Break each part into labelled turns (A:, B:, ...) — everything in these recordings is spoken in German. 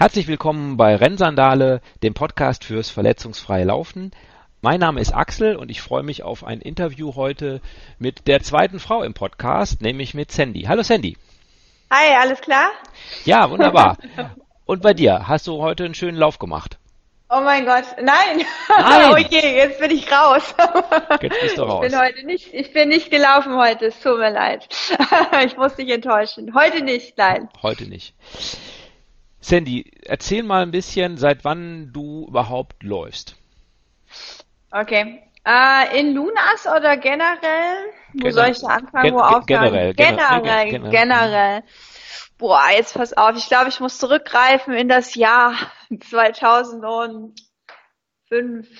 A: Herzlich willkommen bei Rennsandale, dem Podcast fürs verletzungsfreie Laufen. Mein Name ist Axel und ich freue mich auf ein Interview heute mit der zweiten Frau im Podcast, nämlich mit Sandy. Hallo Sandy.
B: Hi, alles klar?
A: Ja, wunderbar. Und bei dir, hast du heute einen schönen Lauf gemacht?
B: Oh mein Gott, nein.
A: Nein.
B: oh je, jetzt bin ich raus.
A: Jetzt bist du raus.
B: Ich bin heute nicht, ich bin nicht gelaufen heute, es tut mir leid. ich muss dich enttäuschen. Heute nicht, nein.
A: Heute nicht. Sandy, erzähl mal ein bisschen, seit wann du überhaupt läufst.
B: Okay. Äh, in Lunas oder generell? Wo
A: Gen-
B: soll ich anfangen?
A: gen-
B: Wo aufhören?
A: generell, gener-
B: Generell,
A: gen- generell.
B: generell. Boah, jetzt pass auf. Ich glaube, ich muss zurückgreifen in das Jahr 2005,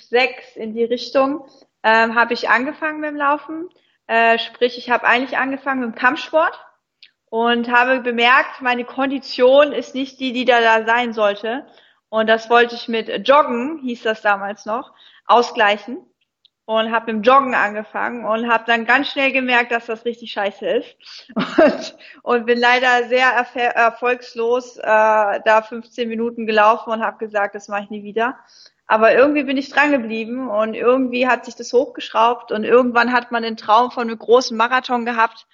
B: 6 in die Richtung. Ähm, habe ich angefangen mit dem Laufen. Äh, sprich, ich habe eigentlich angefangen mit dem Kampfsport und habe bemerkt, meine Kondition ist nicht die, die da, da sein sollte. Und das wollte ich mit Joggen, hieß das damals noch, ausgleichen. Und habe mit dem Joggen angefangen und habe dann ganz schnell gemerkt, dass das richtig scheiße ist. Und, und bin leider sehr erfe- erfolgslos äh, da 15 Minuten gelaufen und habe gesagt, das mache ich nie wieder. Aber irgendwie bin ich dran geblieben und irgendwie hat sich das hochgeschraubt und irgendwann hat man den Traum von einem großen Marathon gehabt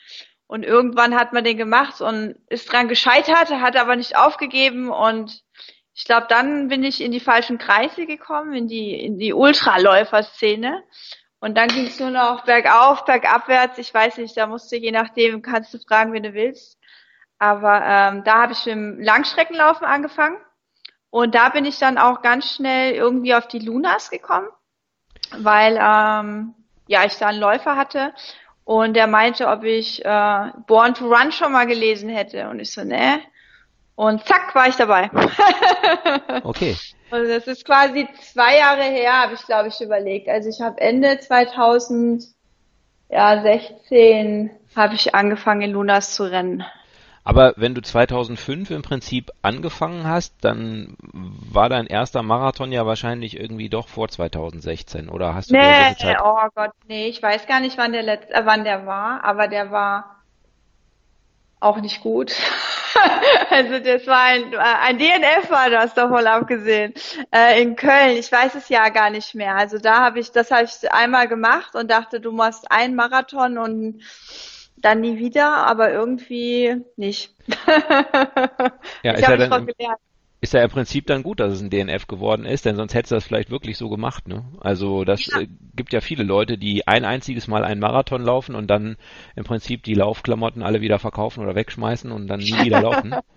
B: und irgendwann hat man den gemacht und ist dran gescheitert, hat aber nicht aufgegeben und ich glaube, dann bin ich in die falschen Kreise gekommen, in die, in die Ultraläufer-Szene. Und dann ging es nur noch bergauf, bergabwärts. Ich weiß nicht, da musst du je nachdem, kannst du fragen, wen du willst. Aber ähm, da habe ich mit dem Langstreckenlaufen angefangen. Und da bin ich dann auch ganz schnell irgendwie auf die Lunas gekommen, weil ähm, ja ich da einen Läufer hatte und der meinte, ob ich äh, Born to Run schon mal gelesen hätte. Und ich so, ne. Und zack, war ich dabei.
A: Okay.
B: Und das ist quasi zwei Jahre her, habe ich glaube ich überlegt. Also ich habe Ende 2016 habe ich angefangen in Lunas zu rennen.
A: Aber wenn du 2005 im Prinzip angefangen hast, dann war dein erster Marathon ja wahrscheinlich irgendwie doch vor 2016, oder hast du
B: Nee,
A: Zeit?
B: oh Gott, nee, ich weiß gar nicht, wann der letzte, äh, wann der war, aber der war auch nicht gut. Also das war ein, äh, ein DNF war das davon abgesehen. Äh, in Köln, ich weiß es ja gar nicht mehr. Also da habe ich, das habe ich einmal gemacht und dachte, du machst einen Marathon und dann nie wieder, aber irgendwie nicht.
A: Ja,
B: Ich
A: ist ja dann
B: gelernt.
A: Ist ja im Prinzip dann gut, dass es ein DNF geworden ist, denn sonst hättest du das vielleicht wirklich so gemacht, ne? Also das
B: Ja.
A: äh, gibt ja viele Leute, die ein einziges Mal einen Marathon laufen und dann im Prinzip die Laufklamotten alle wieder verkaufen oder wegschmeißen und dann nie wieder laufen.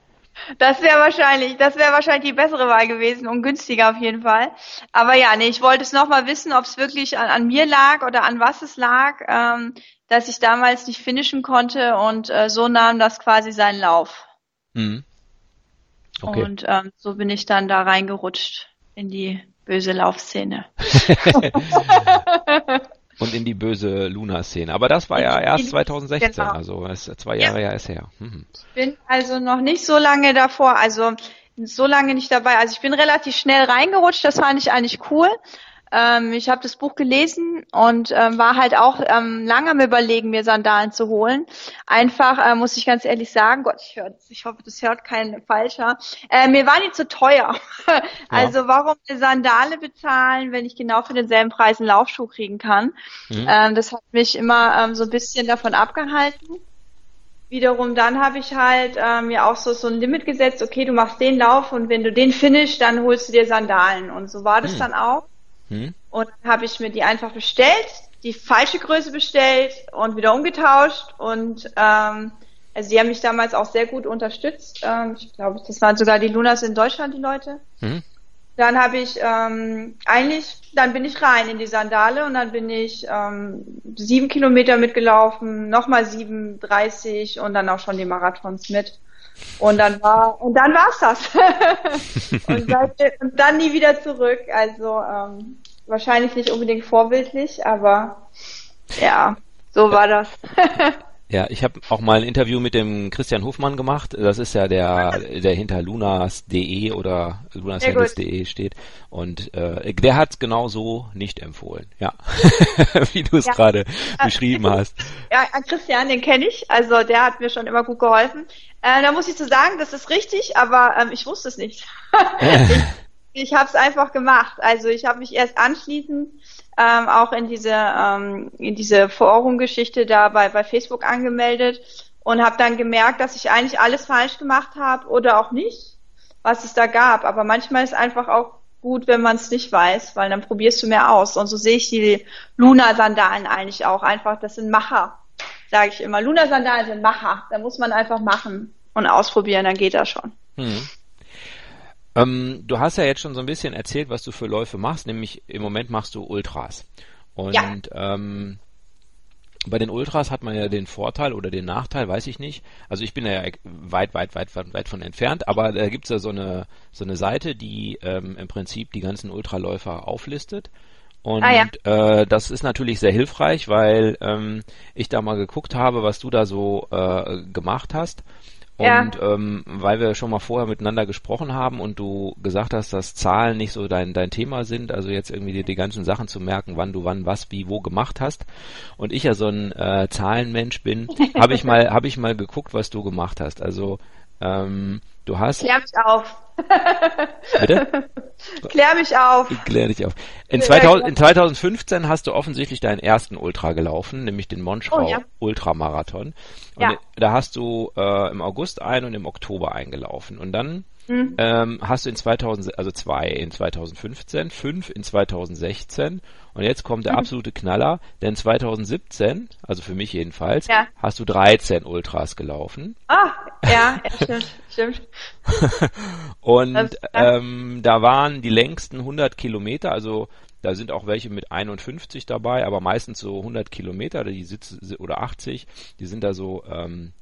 B: Das wäre wahrscheinlich, das wäre wahrscheinlich die bessere Wahl gewesen und günstiger auf jeden Fall. Aber ja, nee, ich wollte es nochmal wissen, ob es wirklich an, an mir lag oder an was es lag, ähm, dass ich damals nicht finishen konnte und äh, so nahm das quasi seinen Lauf.
A: Mhm. Okay.
B: Und ähm, so bin ich dann da reingerutscht in die böse Laufszene.
A: Und in die böse Luna-Szene. Aber das war ja erst
B: in-
A: 2016,
B: genau.
A: also ist zwei
B: Ja.
A: Jahre ja erst her. Mhm.
B: bin also noch nicht so lange davor, also so lange nicht dabei. Also ich bin relativ schnell reingerutscht, das fand ich eigentlich cool. Ähm, ich habe das Buch gelesen und ähm, war halt auch ähm, lange am Überlegen, mir Sandalen zu holen. Einfach, äh, muss ich ganz ehrlich sagen, Gott, ich, hör, ich hoffe, das hört kein Falscher. Äh, mir waren die zu teuer. also warum eine Sandale bezahlen, wenn ich genau für denselben Preis einen Laufschuh kriegen kann?
A: Mhm.
B: Ähm, das hat mich immer ähm, so ein bisschen davon abgehalten. Wiederum dann habe ich halt ähm, mir auch so, so ein Limit gesetzt, okay, du machst den Lauf und wenn du den finish, dann holst du dir Sandalen. Und so war das
A: Hm.
B: dann auch.
A: Mhm.
B: Und habe ich mir die einfach bestellt, die falsche Größe bestellt und wieder umgetauscht. Und ähm, also die haben mich damals auch sehr gut unterstützt. Ähm, ich glaube, das waren sogar die Lunas in Deutschland, die Leute.
A: Mhm.
B: Dann habe ich ähm, eigentlich, dann bin ich rein in die Sandale und dann bin ich ähm, sieben Kilometer mitgelaufen, nochmal 37 und dann auch schon die Marathons mit. Und dann war und dann war's das. und, seit, und dann nie wieder zurück. Also ähm, wahrscheinlich nicht unbedingt vorbildlich, aber ja, so war das.
A: Ja, ich habe auch mal ein Interview mit dem Christian Hofmann gemacht. Das ist ja der, der hinter lunas.de oder lunashandles.de steht. Und äh, der hat es genau so nicht empfohlen. Ja, wie du es ja. gerade beschrieben hast.
B: Ja, Christian, den kenne ich. Also der hat mir schon immer gut geholfen. Äh, da muss ich zu so sagen, das ist richtig, aber ähm, ich wusste es nicht. ich ich habe es einfach gemacht. Also ich habe mich erst anschließend ähm, auch in diese, ähm, in diese Forum-Geschichte da bei, bei Facebook angemeldet und habe dann gemerkt, dass ich eigentlich alles falsch gemacht habe oder auch nicht, was es da gab. Aber manchmal ist einfach auch gut, wenn man es nicht weiß, weil dann probierst du mehr aus. Und so sehe ich die Luna-Sandalen eigentlich auch. Einfach, das sind Macher, sage ich immer. Luna-Sandalen sind Macher. Da muss man einfach machen und ausprobieren, dann geht das schon. Hm.
A: Ähm, du hast ja jetzt schon so ein bisschen erzählt, was du für Läufe machst, nämlich im Moment machst du Ultras. Und ja. ähm, bei den Ultras hat man ja den Vorteil oder den Nachteil, weiß ich nicht. Also ich bin ja weit, weit, weit, weit, weit von entfernt, aber da gibt es ja so eine, so eine Seite, die ähm, im Prinzip die ganzen Ultraläufer auflistet. Und ah, ja. äh, das ist natürlich sehr hilfreich, weil ähm, ich da mal geguckt habe, was du da so äh, gemacht hast. Und ja. ähm, weil wir schon mal vorher miteinander gesprochen haben und du gesagt hast, dass Zahlen nicht so dein, dein Thema sind, also jetzt irgendwie die, die ganzen Sachen zu merken, wann du wann was wie wo gemacht hast und ich ja so ein äh, Zahlenmensch bin, habe ich mal habe ich mal geguckt, was du gemacht hast. Also ähm, du hast.
B: Klär mich auf. Bitte? Klär mich auf.
A: Ich klär dich auf. In, 2000, in 2015 hast du offensichtlich deinen ersten Ultra gelaufen, nämlich den Monschrau oh, ja. Ultramarathon. Und ja. da hast du äh, im August ein und im Oktober eingelaufen. Und dann mhm. ähm, hast du in 2000, also zwei in 2015, fünf in 2016 und jetzt kommt der mhm. absolute Knaller, denn 2017, also für mich jedenfalls, ja. hast du 13 Ultras gelaufen.
B: Ah, ja, ja stimmt, stimmt.
A: und ähm, da waren die längsten 100 Kilometer, also da sind auch welche mit 51 dabei, aber meistens so 100 Kilometer die sitzen, oder 80, die sind da so ähm,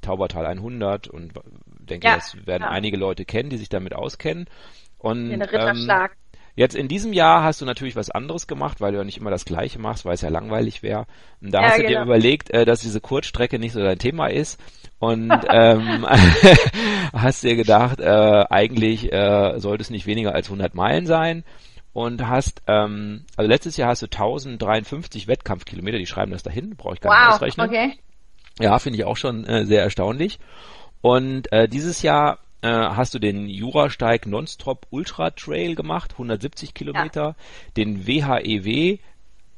A: Taubertal 100 und denke, ja, das werden ja. einige Leute kennen, die sich damit auskennen. Und, Ritterschlag. Ähm, Jetzt in diesem Jahr hast du natürlich was anderes gemacht, weil du ja nicht immer das Gleiche machst, weil es ja langweilig wäre. Und da ja, hast du genau. dir überlegt, äh, dass diese Kurzstrecke nicht so dein Thema ist. Und ähm, hast dir gedacht, äh, eigentlich äh, sollte es nicht weniger als 100 Meilen sein. Und hast, ähm, also letztes Jahr hast du 1053 Wettkampfkilometer, die schreiben das dahin, brauche ich gar wow, nicht ausrechnen. Okay. Ja, finde ich auch schon äh, sehr erstaunlich. Und äh, dieses Jahr hast du den Jurasteig Nonstop Ultra Trail gemacht, 170 Kilometer, ja. den WHEW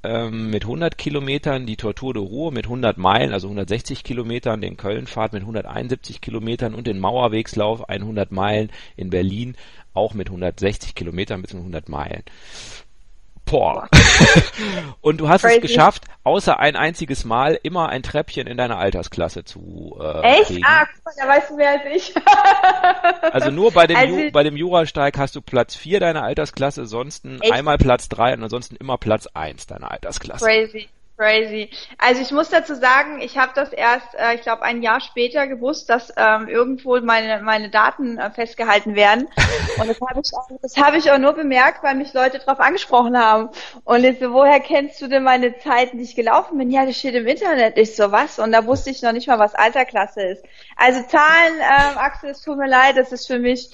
A: ähm, mit 100 Kilometern, die Tortur de Ruhr mit 100 Meilen, also 160 Kilometern, den Kölnfahrt mit 171 Kilometern und den Mauerwegslauf 100 Meilen in Berlin auch mit 160 Kilometern bzw. 100 Meilen. Boah. und du hast Crazy. es geschafft, außer ein einziges Mal immer ein Treppchen in deiner Altersklasse zu
B: äh, Echt? Kriegen. Ah, da weißt du mehr als ich.
A: also nur bei dem, also, Ju bei dem Jurasteig hast du Platz 4 deiner Altersklasse, ansonsten echt? einmal Platz 3 und ansonsten immer Platz 1 deiner Altersklasse.
B: Crazy. Crazy. Also ich muss dazu sagen, ich habe das erst, äh, ich glaube, ein Jahr später gewusst, dass ähm, irgendwo meine meine Daten äh, festgehalten werden. Und das habe ich, auch, das habe ich auch nur bemerkt, weil mich Leute darauf angesprochen haben. Und ich so, woher kennst du denn meine Zeiten, die ich gelaufen bin? Ja, das steht im Internet. Ich so, was? Und da wusste ich noch nicht mal, was Alterklasse ist. Also Zahlen, ähm, Axel, es tut mir leid, das ist für mich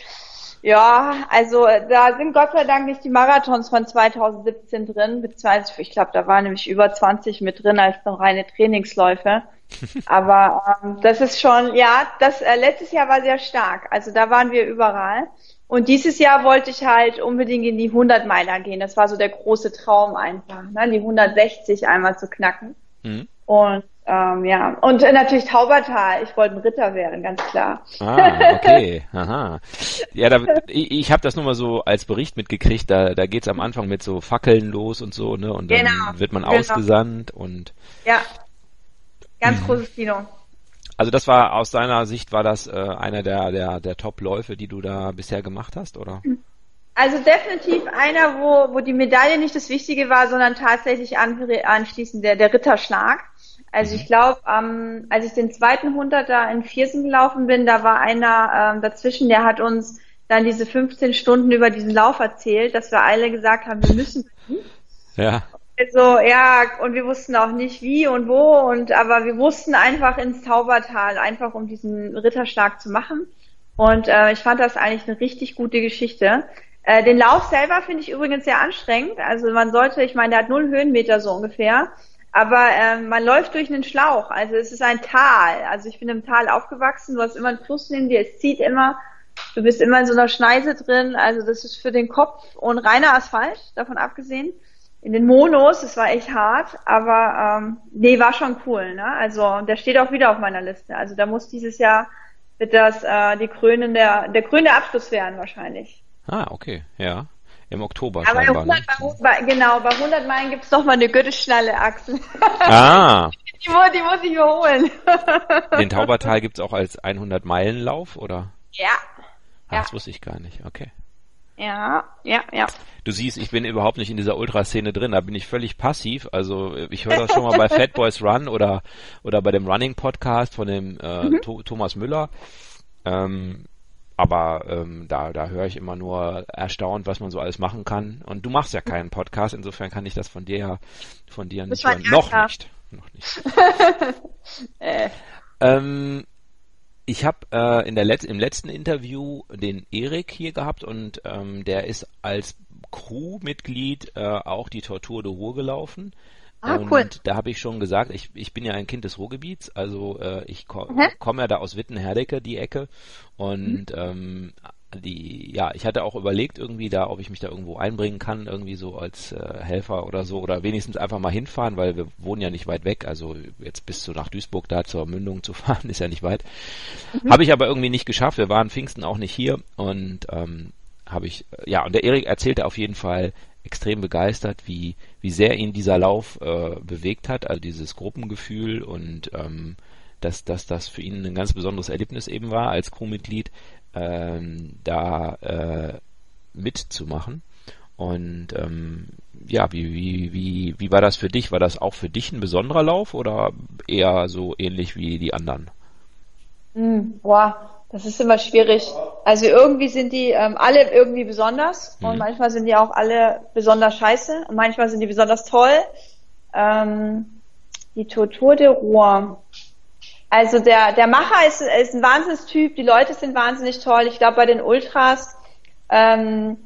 B: ja, also da sind Gott sei Dank nicht die Marathons von 2017 drin, beziehungsweise ich glaube, da waren nämlich über 20 mit drin als noch reine Trainingsläufe. Aber ähm, das ist schon, ja, das äh, letztes Jahr war sehr stark. Also da waren wir überall. Und dieses Jahr wollte ich halt unbedingt in die 100 Meiler gehen. Das war so der große Traum einfach, ne? die 160 einmal zu knacken. Mhm. Und ähm, ja, und äh, natürlich Taubertal. Ich wollte ein Ritter werden, ganz klar.
A: Ah, okay. Aha. Ja, da, ich, ich habe das nur mal so als Bericht mitgekriegt. Da, da geht's am Anfang mit so Fackeln los und so, ne? Und dann genau, wird man genau. ausgesandt und.
B: Ja. Ganz mhm. großes Kino.
A: Also das war aus deiner Sicht war das äh, einer der der der Top-Läufe, die du da bisher gemacht hast, oder?
B: Also definitiv einer, wo wo die Medaille nicht das Wichtige war, sondern tatsächlich anschließend der der Ritterschlag. Also ich glaube, ähm, als ich den zweiten Hunderter in Viersen gelaufen bin, da war einer ähm, dazwischen, der hat uns dann diese 15 Stunden über diesen Lauf erzählt, dass wir alle gesagt haben, wir müssen.
A: Ja.
B: Also ja, und wir wussten auch nicht wie und wo und aber wir wussten einfach ins Taubertal, einfach um diesen Ritterschlag zu machen. Und äh, ich fand das eigentlich eine richtig gute Geschichte. Äh, den Lauf selber finde ich übrigens sehr anstrengend. Also man sollte, ich meine, der hat null Höhenmeter so ungefähr, aber äh, man läuft durch einen Schlauch. Also es ist ein Tal. Also ich bin im Tal aufgewachsen, du hast immer einen Fluss neben dir, es zieht immer. Du bist immer in so einer Schneise drin. Also das ist für den Kopf und reiner Asphalt, davon abgesehen in den Monos, es war echt hart, aber ähm, nee, war schon cool, ne? Also der steht auch wieder auf meiner Liste. Also da muss dieses Jahr wird das äh, die Krönen der der grüne Abschluss werden wahrscheinlich.
A: Ah, okay, ja. Im Oktober
B: aber
A: scheinbar.
B: 100,
A: ne?
B: bei, genau, bei 100 Meilen gibt's noch mal eine Gürtelschnalle, Axel.
A: Ah,
B: die, die muss ich mir holen.
A: den Taubertal gibt's auch als 100-Meilen-Lauf, oder?
B: ja,
A: Ah,
B: Ja.
A: Das wusste ich gar nicht, okay.
B: ja, ja, ja.
A: Du siehst, ich bin überhaupt nicht in dieser Ultraszene drin, da bin ich völlig passiv. Also ich höre das schon mal bei Fat Boys Run oder, oder bei dem Running Podcast von dem äh,
B: Mhm.
A: Tho- Thomas Müller. Ähm, aber ähm, da, da höre ich immer nur erstaunt, was man so alles machen kann. Und du machst ja keinen Podcast, insofern kann ich das von dir ja von dir nicht hören. Noch nicht. Noch nicht.
B: Äh,
A: Ähm, ich habe äh, in der Letz im letzten Interview den Erik hier gehabt und ähm, der ist als Crewmitglied äh, auch die Tortur de Ruhr gelaufen.
B: Ah,
A: und
B: cool.
A: da habe ich schon gesagt, ich, ich bin ja ein Kind des Ruhrgebiets, also äh, ich ko
B: Mhm.
A: komme ja da aus Wittenherdecke, die Ecke. Und ähm, die, ja, ich hatte auch überlegt irgendwie da, ob ich mich da irgendwo einbringen kann, irgendwie so als äh, Helfer oder so, oder wenigstens einfach mal hinfahren, weil wir wohnen ja nicht weit weg, also jetzt bis zu nach Duisburg da zur Mündung zu fahren, ist ja nicht weit. Habe ich aber irgendwie nicht geschafft, wir waren Pfingsten auch nicht hier und ähm, habe ich, ja, und der Erik erzählte auf jeden Fall extrem begeistert, wie, wie sehr ihn dieser Lauf äh, bewegt hat, also dieses Gruppengefühl und ähm, dass, dass das für ihn ein ganz besonderes Erlebnis eben war, als Crewmitglied ähm, da äh, mitzumachen. Und ähm, ja, wie, wie, wie, wie war das für dich? War das auch für dich ein besonderer Lauf oder eher so ähnlich wie die anderen?
B: Hm, boah, das ist immer schwierig. Also irgendwie sind die ähm, alle irgendwie besonders und
A: Mhm.
B: manchmal sind die auch alle besonders scheiße und manchmal sind die besonders toll. Ähm, die Tortur de Ruhr. Also der, der Macher ist, ist ein Wahnsinnstyp, die Leute sind wahnsinnig toll. Ich glaube bei den Ultras, ähm,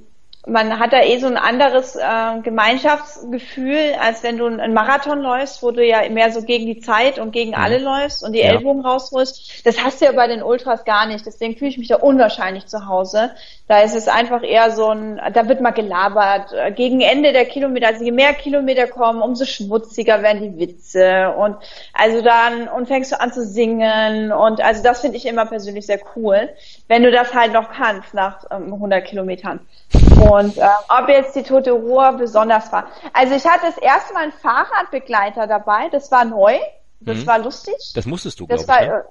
B: man hat da eh so ein anderes äh, Gemeinschaftsgefühl, als wenn du einen Marathon läufst, wo du ja mehr so gegen die Zeit und gegen
A: Mhm.
B: alle läufst und die
A: Ja.
B: Ellbogen rausholst. Das hast du ja bei den Ultras gar nicht. Deswegen fühle ich mich da unwahrscheinlich zu Hause. Da ist es einfach eher so ein, da wird mal gelabert. Äh, Gegen Ende der Kilometer, also je mehr Kilometer kommen, umso schmutziger werden die Witze und also dann und fängst du an zu singen und also das finde ich immer persönlich sehr cool, wenn du das halt noch kannst nach ähm, 100 Kilometern. Und äh, ob jetzt die Tote Ruhr besonders war. Also ich hatte das erste Mal einen Fahrradbegleiter dabei, das war neu, das
A: Mhm.
B: war lustig.
A: Das musstest du, glaube ich.
B: war,
A: Ne?
B: äh,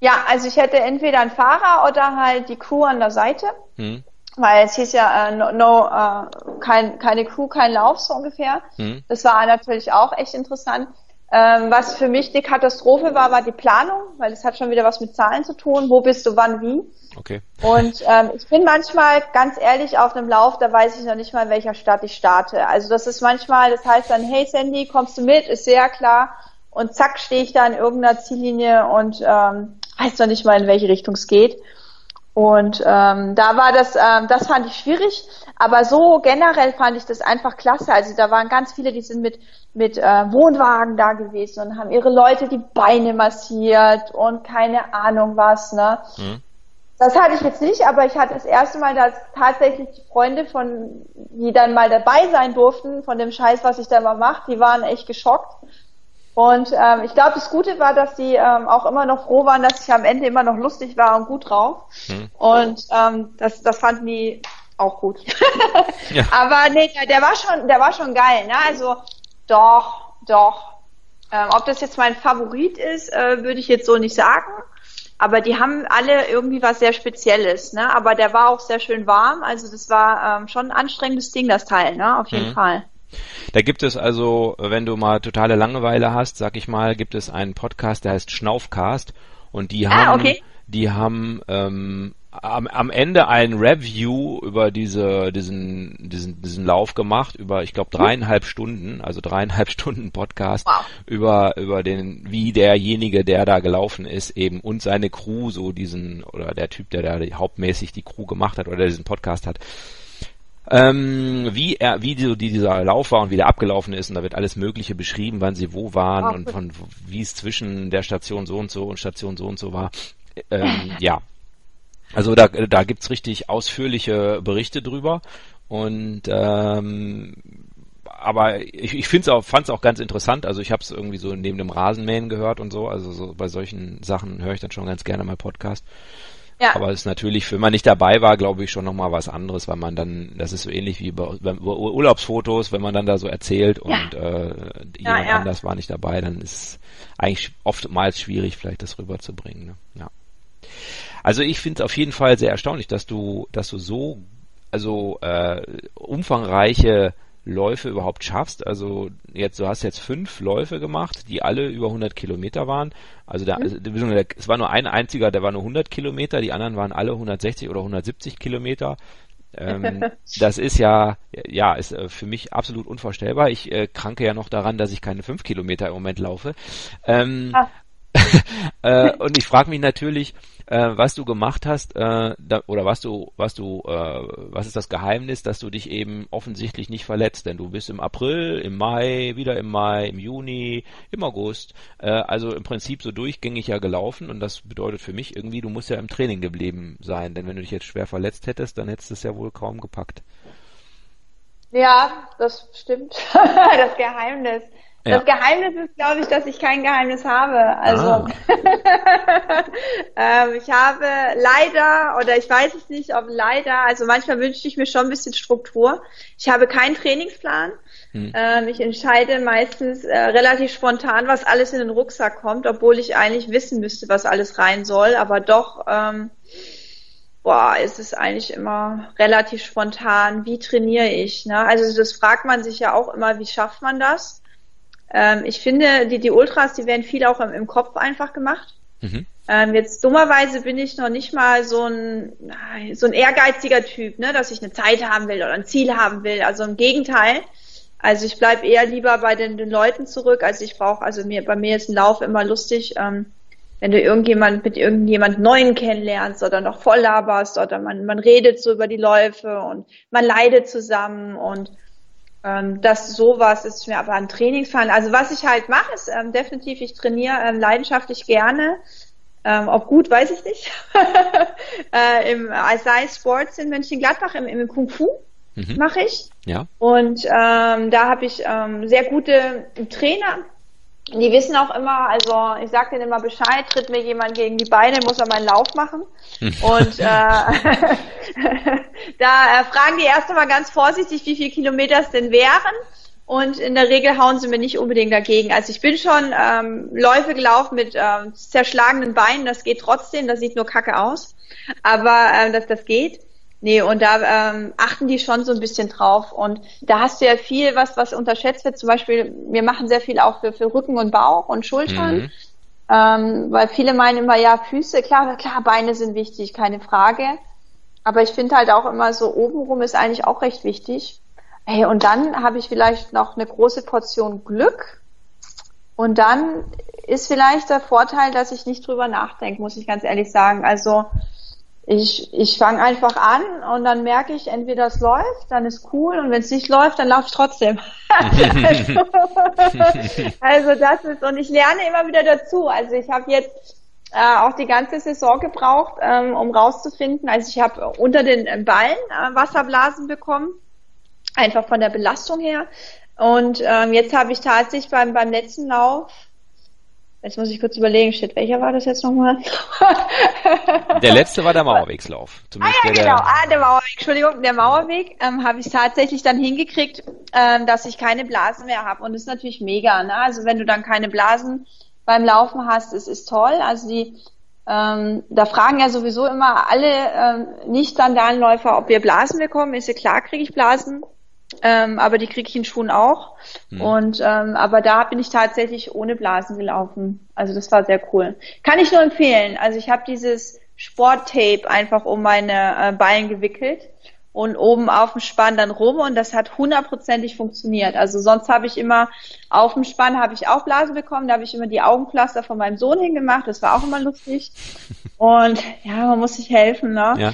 B: ja, also ich hätte entweder einen Fahrer oder halt die Crew an der Seite,
A: Hm,
B: weil es hieß ja äh, no, no äh, kein, keine Crew, kein Lauf so ungefähr.
A: hm,
B: Das war natürlich auch echt interessant. Ähm, was für mich die Katastrophe war, war die Planung, weil es hat schon wieder was mit Zahlen zu tun. Wo bist du, wann, wie?
A: okay.
B: Und ähm, ich bin manchmal ganz ehrlich auf einem Lauf, da weiß ich noch nicht mal, in welcher Stadt ich starte. Also das ist manchmal, das heißt dann, hey Sandy, kommst du mit? Ist sehr klar. Und zack, stehe ich da in irgendeiner Ziellinie und ähm, weiß noch nicht mal, in welche Richtung es geht. Und ähm, da war das, ähm, das fand ich schwierig, aber so generell fand ich das einfach klasse. Also da waren ganz viele, die sind mit mit äh, Wohnwagen da gewesen und haben ihre Leute die Beine massiert und keine Ahnung was, ne?
A: Hm.
B: Das hatte ich jetzt nicht, aber ich hatte das erste Mal, dass tatsächlich die Freunde von, die dann mal dabei sein durften, von dem Scheiß, was ich da mal mache, die waren echt geschockt. Und ähm, ich glaube, das Gute war, dass die ähm, auch immer noch froh waren, dass ich am Ende immer noch lustig war und gut drauf.
A: Hm.
B: Und ähm, das, das fanden die auch gut.
A: Ja.
B: Aber nee, der, der war schon, der war schon geil. Ne? Also doch, doch. Ähm, ob das jetzt mein Favorit ist, äh, würde ich jetzt so nicht sagen. Aber die haben alle irgendwie was sehr Spezielles, ne? Aber der war auch sehr schön warm. Also das war ähm, schon ein anstrengendes Ding, das Teil, ne? Auf jeden
A: Mhm.
B: Fall.
A: Da gibt es also, wenn du mal totale Langeweile hast, sag ich mal, gibt es einen Podcast, der heißt Schnaufcast und die
B: Ah,
A: haben,
B: okay.
A: die haben ähm, am, am Ende ein Review über diese, diesen, diesen, diesen Lauf gemacht, über, ich glaube, dreieinhalb Stunden, also dreieinhalb Stunden Podcast wow. über, über den, wie derjenige, der da gelaufen ist, eben und seine Crew, so diesen, oder der Typ, der da hauptmäßig die Crew gemacht hat oder diesen Podcast hat, ähm, wie er, wie so dieser Lauf war und wie der abgelaufen ist und da wird alles Mögliche beschrieben, wann sie wo waren Ach, und von wie es zwischen der Station so und so und Station so und so war. Ähm, ja, also da, da gibt's richtig ausführliche Berichte drüber und ähm, aber ich, ich finde es auch, fand es auch ganz interessant. Also ich habe es irgendwie so neben dem Rasenmähen gehört und so. Also so bei solchen Sachen höre ich dann schon ganz gerne mal Podcast. Ja. Aber es ist natürlich, wenn man nicht dabei war, glaube ich schon nochmal was anderes, weil man dann, das ist so ähnlich wie bei, bei Urlaubsfotos, wenn man dann da so erzählt und ja. äh, jemand ja, ja. anders war nicht dabei, dann ist es eigentlich oftmals schwierig, vielleicht das rüberzubringen. Ne? Ja. Also ich finde es auf jeden Fall sehr erstaunlich, dass du, dass du so, also äh, umfangreiche Läufe überhaupt schaffst. Also jetzt, du hast jetzt fünf Läufe gemacht, die alle über 100 Kilometer waren. Also da, mhm. es war nur ein einziger, der war nur 100 Kilometer, die anderen waren alle 160 oder 170 Kilometer. Ähm, das ist ja, ja, ist äh, für mich absolut unvorstellbar. Ich äh, kranke ja noch daran, dass ich keine fünf Kilometer im Moment laufe. Ähm, ah. äh, und ich frage mich natürlich, äh, was du gemacht hast, äh, da, oder was du, was du, äh, was ist das Geheimnis, dass du dich eben offensichtlich nicht verletzt, denn du bist im April, im Mai, wieder im Mai, im Juni, im August, äh, also im Prinzip so durchgängig ja gelaufen und das bedeutet für mich irgendwie, du musst ja im Training geblieben sein, denn wenn du dich jetzt schwer verletzt hättest, dann hättest du es ja wohl kaum gepackt.
B: Ja, das stimmt. das Geheimnis. Ja. Das Geheimnis ist, glaube ich, dass ich kein Geheimnis habe. Also ah. ähm, ich habe leider, oder ich weiß es nicht, ob leider, also manchmal wünsche ich mir schon ein bisschen Struktur. Ich habe keinen Trainingsplan. Hm. Ähm, ich entscheide meistens äh, relativ spontan, was alles in den Rucksack kommt, obwohl ich eigentlich wissen müsste, was alles rein soll. Aber doch, ähm, boah, ist es eigentlich immer relativ spontan. Wie trainiere ich? Ne? Also das fragt man sich ja auch immer, wie schafft man das? Ähm, ich finde, die, die Ultras, die werden viel auch im, im Kopf einfach gemacht. Mhm. Ähm, jetzt dummerweise bin ich noch nicht mal so ein, so ein ehrgeiziger Typ, ne, dass ich eine Zeit haben will oder ein Ziel haben will. Also im Gegenteil. Also ich bleib eher lieber bei den, den Leuten zurück. Also ich brauche, also mir, bei mir ist ein Lauf immer lustig, ähm, wenn du irgendjemand mit irgendjemand Neuen kennenlernst oder noch voll laberst oder man, man redet so über die Läufe und man leidet zusammen und ähm, das sowas ist mir aber ein Trainingsfall. Also was ich halt mache, ist ähm, definitiv, ich trainiere ähm, leidenschaftlich gerne. Ähm, ob gut, weiß ich nicht. äh, Im Asai Sports in Mönchengladbach im, im Kung Fu mhm. mache ich. Ja. Und ähm, da habe ich ähm, sehr gute Trainer, die wissen auch immer, also ich sage denen immer Bescheid, tritt mir jemand gegen die Beine, muss er meinen Lauf machen. Und äh, da äh, fragen die erst einmal ganz vorsichtig, wie viele Kilometer es denn wären. Und in der Regel hauen sie mir nicht unbedingt dagegen. Also ich bin schon ähm, Läufe gelaufen mit ähm, zerschlagenen Beinen, das geht trotzdem, das sieht nur kacke aus. Aber ähm, dass das geht. Nee, und da ähm, achten die schon so ein bisschen drauf. Und da hast du ja viel, was, was unterschätzt wird. Zum Beispiel, wir machen sehr viel auch für, für Rücken und Bauch und Schultern. Mhm. Ähm, weil viele meinen immer, ja, Füße, klar, klar, Beine sind wichtig, keine Frage. Aber ich finde halt auch immer so, obenrum ist eigentlich auch recht wichtig. Hey, und dann habe ich vielleicht noch eine große Portion Glück. Und dann ist vielleicht der Vorteil, dass ich nicht drüber nachdenke, muss ich ganz ehrlich sagen. Also ich, ich fange einfach an und dann merke ich, entweder es läuft, dann ist cool und wenn es nicht läuft, dann laufe ich trotzdem. also, also, das ist, und ich lerne immer wieder dazu. Also ich habe jetzt äh, auch die ganze Saison gebraucht, ähm, um rauszufinden. Also ich habe unter den Ballen äh, Wasserblasen bekommen, einfach von der Belastung her. Und ähm, jetzt habe ich tatsächlich beim, beim letzten Lauf Jetzt muss ich kurz überlegen, shit, welcher war das jetzt nochmal?
A: der letzte war der Mauerwegslauf.
B: Zumindest ah ja, genau, der, ah, der Mauerweg, Entschuldigung, der Mauerweg ähm, habe ich tatsächlich dann hingekriegt, ähm, dass ich keine Blasen mehr habe. Und das ist natürlich mega, ne? Also wenn du dann keine Blasen beim Laufen hast, es ist toll. Also die, ähm, da fragen ja sowieso immer alle ähm, Nicht-Sandalenläufer, ob wir Blasen bekommen. Ist ja klar, kriege ich Blasen. Ähm, aber die kriege ich in Schuhen auch. Mhm. Und ähm, aber da bin ich tatsächlich ohne Blasen gelaufen. Also das war sehr cool. Kann ich nur empfehlen. Also ich habe dieses Sporttape einfach um meine äh, Beine gewickelt und oben auf dem Spann dann rum und das hat hundertprozentig funktioniert. Also sonst habe ich immer auf dem Spann habe ich auch Blasen bekommen, da habe ich immer die Augenpflaster von meinem Sohn hingemacht, das war auch immer lustig. Und ja, man muss sich helfen, ne? Ja.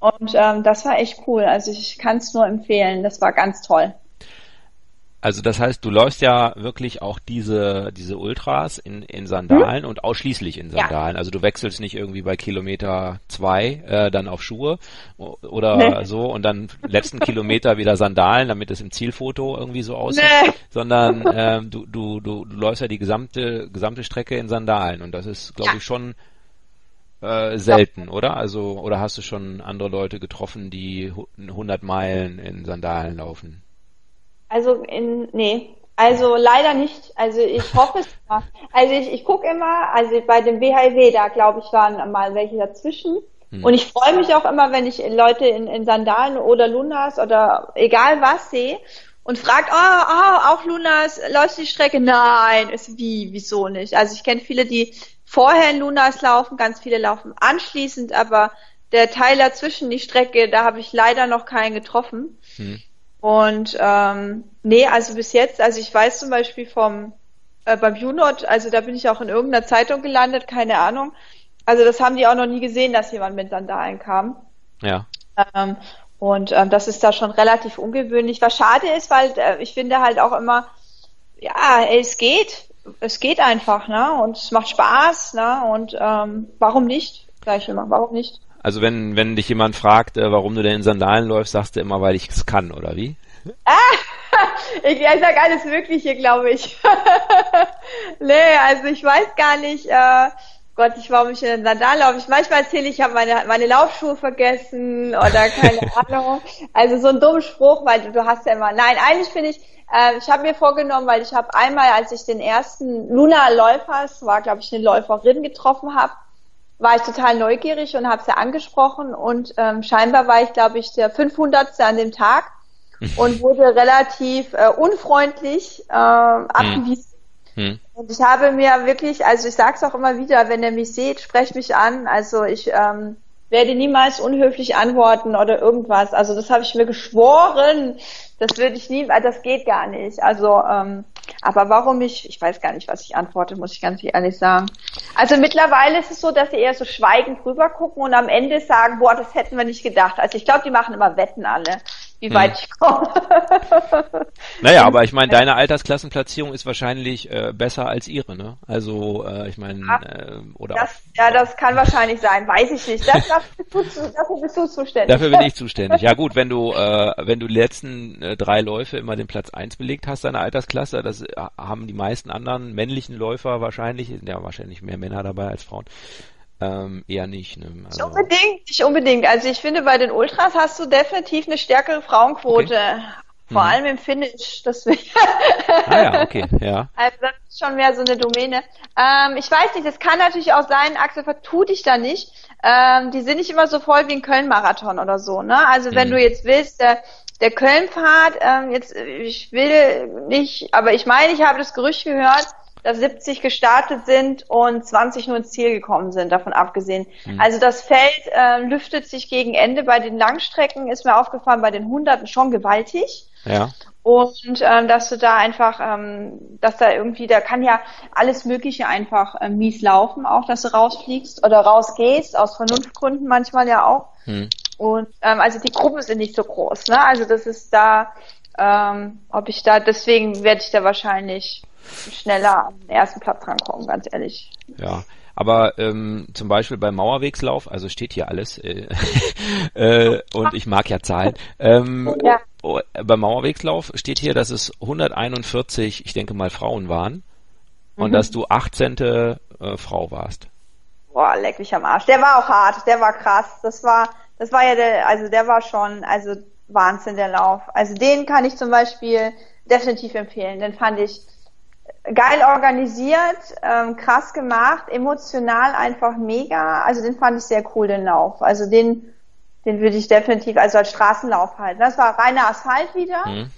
B: Und ähm, das war echt cool. Also ich kann es nur empfehlen. Das war ganz toll.
A: Also das heißt, du läufst ja wirklich auch diese, diese Ultras in, in Sandalen hm? und ausschließlich in Sandalen. Ja. Also du wechselst nicht irgendwie bei Kilometer zwei äh, dann auf Schuhe oder nee. so und dann letzten Kilometer wieder Sandalen, damit es im Zielfoto irgendwie so aussieht, nee. sondern ähm, du, du, du, du läufst ja die gesamte, gesamte Strecke in Sandalen und das ist, glaube ja. ich, schon äh, selten, ja. oder? Also, oder hast du schon andere Leute getroffen, die 100 Meilen in Sandalen laufen?
B: Also in, nee, also leider nicht. Also ich hoffe es mal. Also ich, ich gucke immer, also bei dem WHW, da glaube ich, waren mal welche dazwischen. Hm. Und ich freue mich auch immer, wenn ich Leute in, in Sandalen oder Lunas oder egal was sehe und fragt, oh, oh, auch Lunas, läuft die Strecke? Nein, ist wie, wieso nicht? Also ich kenne viele, die vorher in Lunas laufen, ganz viele laufen anschließend, aber der Teil dazwischen, die Strecke, da habe ich leider noch keinen getroffen. Hm. Und ähm, nee, also bis jetzt, also ich weiß zum Beispiel vom äh, beim UNOT, also da bin ich auch in irgendeiner Zeitung gelandet, keine Ahnung. Also das haben die auch noch nie gesehen, dass jemand mit Sandalen kam.
A: Ja.
B: Ähm, und ähm, das ist da schon relativ ungewöhnlich. Was schade ist, weil äh, ich finde halt auch immer, ja, ey, es geht, es geht einfach, ne? Und es macht Spaß, ne? Und ähm, warum nicht? Sag ich immer, warum nicht?
A: Also wenn, wenn dich jemand fragt, äh, warum du denn in Sandalen läufst, sagst du immer, weil ich es kann, oder wie?
B: Ah, ich, ich sag alles Mögliche, glaube ich. nee, also ich weiß gar nicht, äh, Gott, ich warum ich in Sandalen laufe. Ich manchmal erzähle ich, habe meine, meine Laufschuhe vergessen oder keine Ahnung. Also so ein dummer Spruch, weil du, du hast ja immer. Nein, eigentlich finde ich, äh, ich habe mir vorgenommen, weil ich habe einmal, als ich den ersten Luna Läufers, war glaube ich eine Läuferin getroffen habe, war ich total neugierig und habe sie angesprochen und ähm, scheinbar war ich, glaube ich, der 500. an dem Tag und wurde relativ äh, unfreundlich äh, abgewiesen. Hm. Und ich habe mir wirklich, also ich sage es auch immer wieder, wenn ihr mich seht, sprecht mich an. Also ich ähm, werde niemals unhöflich antworten oder irgendwas. Also das habe ich mir geschworen. Das würde ich nie, das geht gar nicht. Also ähm, aber warum ich, ich weiß gar nicht, was ich antworte, muss ich ganz ehrlich sagen. Also mittlerweile ist es so, dass sie eher so schweigend rüber gucken und am Ende sagen, boah, das hätten wir nicht gedacht. Also ich glaube, die machen immer Wetten alle, wie hm. weit ich komme.
A: naja, aber ich meine, deine Altersklassenplatzierung ist wahrscheinlich äh, besser als ihre, ne? Also äh, ich meine, äh, oder
B: das, ja, das kann wahrscheinlich sein, weiß ich nicht. Das, dafür, bist du, zuständig.
A: Dafür bin ich zuständig. Ja gut, wenn du, äh, wenn du die letzten äh, drei Läufe immer den Platz eins belegt hast, deine Altersklasse, das haben die meisten anderen männlichen Läufer wahrscheinlich, sind ja wahrscheinlich mehr Männer dabei als Frauen, ähm, eher nicht. Ne?
B: Also, nicht unbedingt, nicht unbedingt. Also ich finde, bei den Ultras hast du definitiv eine stärkere Frauenquote. Okay. Vor mhm. allem im Finish. Deswegen.
A: ah ja, okay, ja.
B: Also das ist schon mehr so eine Domäne. Ähm, ich weiß nicht, es kann natürlich auch sein, Axel, vertu dich da nicht. Ähm, die sind nicht immer so voll wie ein Köln-Marathon oder so. Ne? Also wenn mhm. du jetzt willst, der, der Köln-Pfad, ähm, jetzt, ich will nicht, aber ich meine, ich habe das Gerücht gehört, dass 70 gestartet sind und 20 nur ins Ziel gekommen sind, davon abgesehen. Mhm. Also das Feld äh, lüftet sich gegen Ende bei den Langstrecken, ist mir aufgefallen, bei den Hunderten schon gewaltig.
A: Ja.
B: Und ähm, dass du da einfach, ähm, dass da irgendwie, da kann ja alles Mögliche einfach ähm, mies laufen, auch dass du rausfliegst oder rausgehst, aus Vernunftgründen manchmal ja auch. Hm. Und ähm, also die Gruppen sind nicht so groß, ne? Also das ist da, ähm, ob ich da, deswegen werde ich da wahrscheinlich schneller am ersten Platz rankommen, ganz ehrlich.
A: Ja. Aber ähm, zum Beispiel beim Mauerwegslauf, also steht hier alles, äh, äh, und ich mag ja Zahlen. Ähm, ja. Oh, beim Mauerwegslauf steht hier, dass es 141, ich denke mal, Frauen waren mhm. und dass du 18. Äh, Frau warst.
B: Boah, leck mich am Arsch. Der war auch hart, der war krass. Das war, das war ja der, also der war schon, also Wahnsinn der Lauf. Also den kann ich zum Beispiel definitiv empfehlen. Den fand ich geil organisiert, ähm, krass gemacht, emotional einfach mega. Also den fand ich sehr cool, den Lauf. Also den, den würde ich definitiv, also als Straßenlauf halten. Das war reiner Asphalt wieder. Mhm.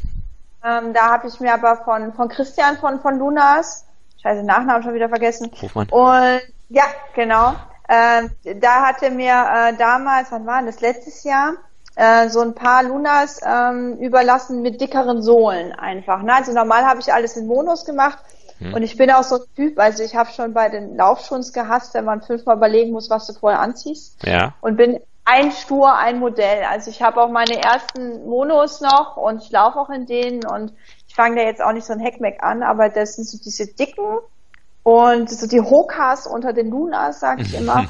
B: Ähm, da habe ich mir aber von, von Christian von, von Lunas, scheiße, Nachnamen schon wieder vergessen.
A: Hofmann.
B: Und ja, genau. äh, da hatte mir äh, damals, wann war das, letztes Jahr, äh, so ein paar Lunas ähm, überlassen mit dickeren Sohlen einfach. Ne? Also normal habe ich alles in Monos gemacht hm. und ich bin auch so ein Typ, also ich habe schon bei den Laufschuhen gehasst, wenn man fünfmal überlegen muss, was du vorher anziehst.
A: Ja.
B: Und bin ein Stur, ein Modell. Also ich habe auch meine ersten Monos noch und ich laufe auch in denen und ich fange da jetzt auch nicht so ein Heckmeck an, aber das sind so diese dicken und so die Hokas unter den Lunas, sage ich immer.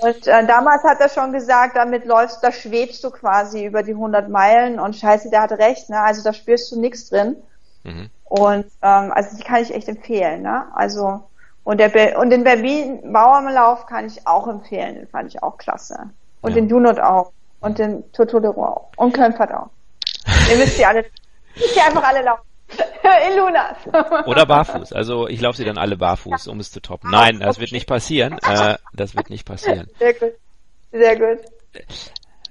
B: Und äh, damals hat er schon gesagt, damit läufst, da schwebst du quasi über die 100 Meilen und scheiße, der hat recht, ne? Also da spürst du nichts drin. Mhm. Und ähm, also die kann ich echt empfehlen, ne? Also und der und den Berlin Bauernlauf kann ich auch empfehlen, den fand ich auch klasse. Und ja. den Junot auch und den Totolero auch und Klempert auch. Ihr wisst ja alle, ihr einfach alle laufen. In Lunas.
A: Oder barfuß. Also ich laufe sie dann alle barfuß, um es zu toppen. Nein, das wird nicht passieren. Äh, das wird nicht passieren.
B: Sehr gut. Sehr gut.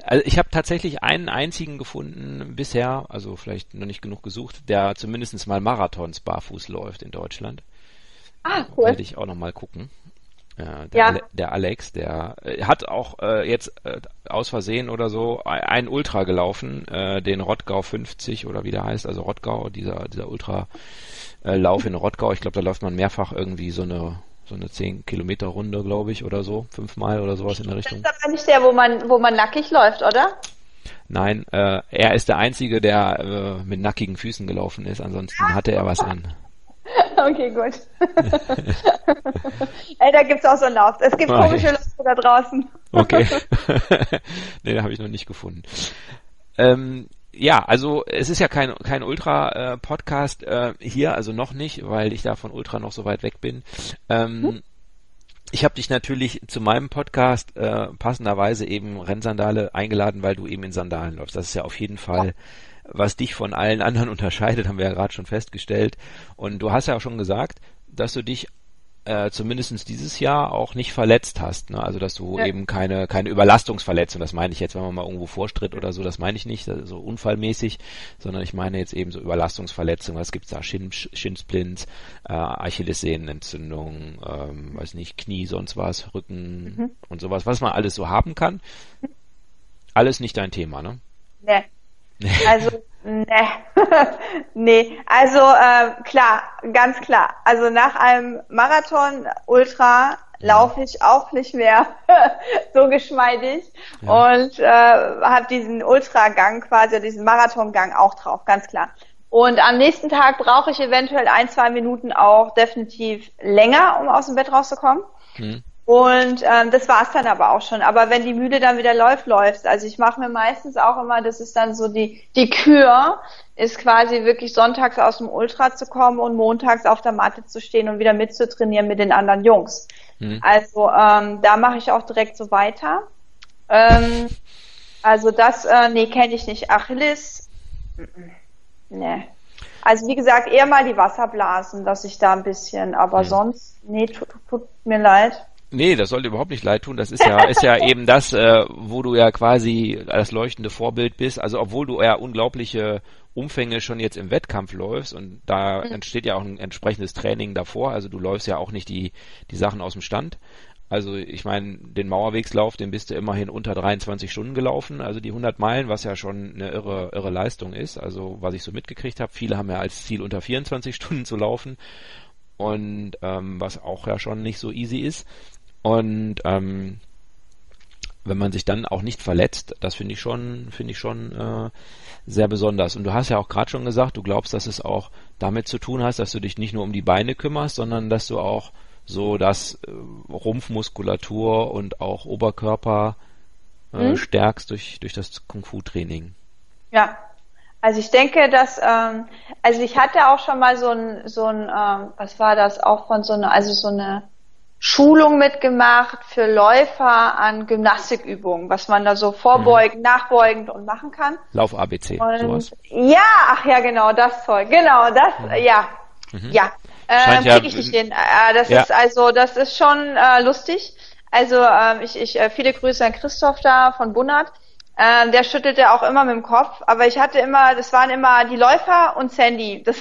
A: Also ich habe tatsächlich einen einzigen gefunden bisher, also vielleicht noch nicht genug gesucht, der zumindest mal Marathons barfuß läuft in Deutschland.
B: Ah, cool.
A: Werde ich auch noch mal gucken. Der, ja. Ale der Alex, der äh, hat auch äh, jetzt äh, aus Versehen oder so ein Ultra gelaufen, äh, den Rottgau 50 oder wie der heißt, also Rottgau, dieser, dieser Ultra-Lauf äh, in Rottgau. Ich glaube, da läuft man mehrfach irgendwie so eine so eine 10 Kilometer Runde, glaube ich, oder so, fünfmal oder sowas in der Richtung.
B: Das ist aber nicht der, wo man, wo man nackig läuft, oder?
A: Nein, er ist der Einzige, der mit nackigen Füßen gelaufen ist. Ansonsten hatte er was an.
B: Okay, gut. Ey, da gibt's auch so einen Lauf. Es gibt oh, komische Leute da draußen.
A: okay. nee, da habe ich noch nicht gefunden. Ähm, ja, also es ist ja kein, kein Ultra-Podcast äh, äh, hier, also noch nicht, weil ich da von Ultra noch so weit weg bin. Ähm, hm? Ich habe dich natürlich zu meinem Podcast äh, passenderweise eben Rennsandale eingeladen, weil du eben in Sandalen läufst. Das ist ja auf jeden Fall ja was dich von allen anderen unterscheidet, haben wir ja gerade schon festgestellt. Und du hast ja auch schon gesagt, dass du dich äh, zumindest dieses Jahr auch nicht verletzt hast. Ne? Also dass du ja. eben keine, keine Überlastungsverletzung, das meine ich jetzt, wenn man mal irgendwo vorstritt oder so, das meine ich nicht, so unfallmäßig, sondern ich meine jetzt eben so Überlastungsverletzungen, was gibt's da, Shin, Shinsplints, äh, Achillessehnenentzündung, ähm, weiß nicht, Knie, sonst was, Rücken mhm. und sowas, was man alles so haben kann. Alles nicht dein Thema, ne?
B: Nee. Also, ne. nee, also äh, klar, ganz klar. Also nach einem Marathon Ultra laufe ich auch nicht mehr so geschmeidig ja. und äh, habe diesen Ultragang quasi, diesen Marathongang auch drauf, ganz klar. Und am nächsten Tag brauche ich eventuell ein, zwei Minuten auch definitiv länger, um aus dem Bett rauszukommen. Hm. Und ähm, das war's dann aber auch schon. Aber wenn die Mühle dann wieder läuft, läuft's. Also ich mache mir meistens auch immer, das ist dann so die die Kür, ist quasi wirklich sonntags aus dem Ultra zu kommen und montags auf der Matte zu stehen und wieder mitzutrainieren mit den anderen Jungs. Mhm. Also ähm, da mache ich auch direkt so weiter. Ähm, also das, äh, nee, kenne ich nicht. Achilles, nee. Also wie gesagt, eher mal die Wasserblasen, dass ich da ein bisschen, aber mhm. sonst, nee, tut, tut mir leid.
A: Nee, das sollte überhaupt nicht leid tun. Das ist ja, ist ja eben das, äh, wo du ja quasi das leuchtende Vorbild bist. Also obwohl du ja unglaubliche Umfänge schon jetzt im Wettkampf läufst und da mhm. entsteht ja auch ein entsprechendes Training davor. Also du läufst ja auch nicht die, die Sachen aus dem Stand. Also ich meine, den Mauerwegslauf, den bist du immerhin unter 23 Stunden gelaufen, also die 100 Meilen, was ja schon eine irre, irre Leistung ist. Also was ich so mitgekriegt habe, viele haben ja als Ziel unter 24 Stunden zu laufen und ähm, was auch ja schon nicht so easy ist. Und ähm, wenn man sich dann auch nicht verletzt, das finde ich schon, finde ich schon äh, sehr besonders. Und du hast ja auch gerade schon gesagt, du glaubst, dass es auch damit zu tun hat, dass du dich nicht nur um die Beine kümmerst, sondern dass du auch so das äh, Rumpfmuskulatur und auch Oberkörper äh, mhm. stärkst durch, durch das Kung-Fu-Training.
B: Ja, also ich denke, dass, ähm, also ich hatte auch schon mal so ein, so ein, ähm, was war das, auch von so einer, also so eine Schulung mitgemacht für Läufer an Gymnastikübungen, was man da so vorbeugend, mhm. nachbeugend und machen kann.
A: Lauf ABC, und, sowas.
B: Ja, ach ja, genau, das Zeug. Genau, das, mhm. ja. Mhm. Ja. Ähm, ja, ich nicht hin. Äh, das ja. ist also, das ist schon äh, lustig. Also ähm, ich, ich äh, viele Grüße an Christoph da von Bunnert. Ähm, der schüttelte auch immer mit dem Kopf, aber ich hatte immer, das waren immer die Läufer und Sandy. Das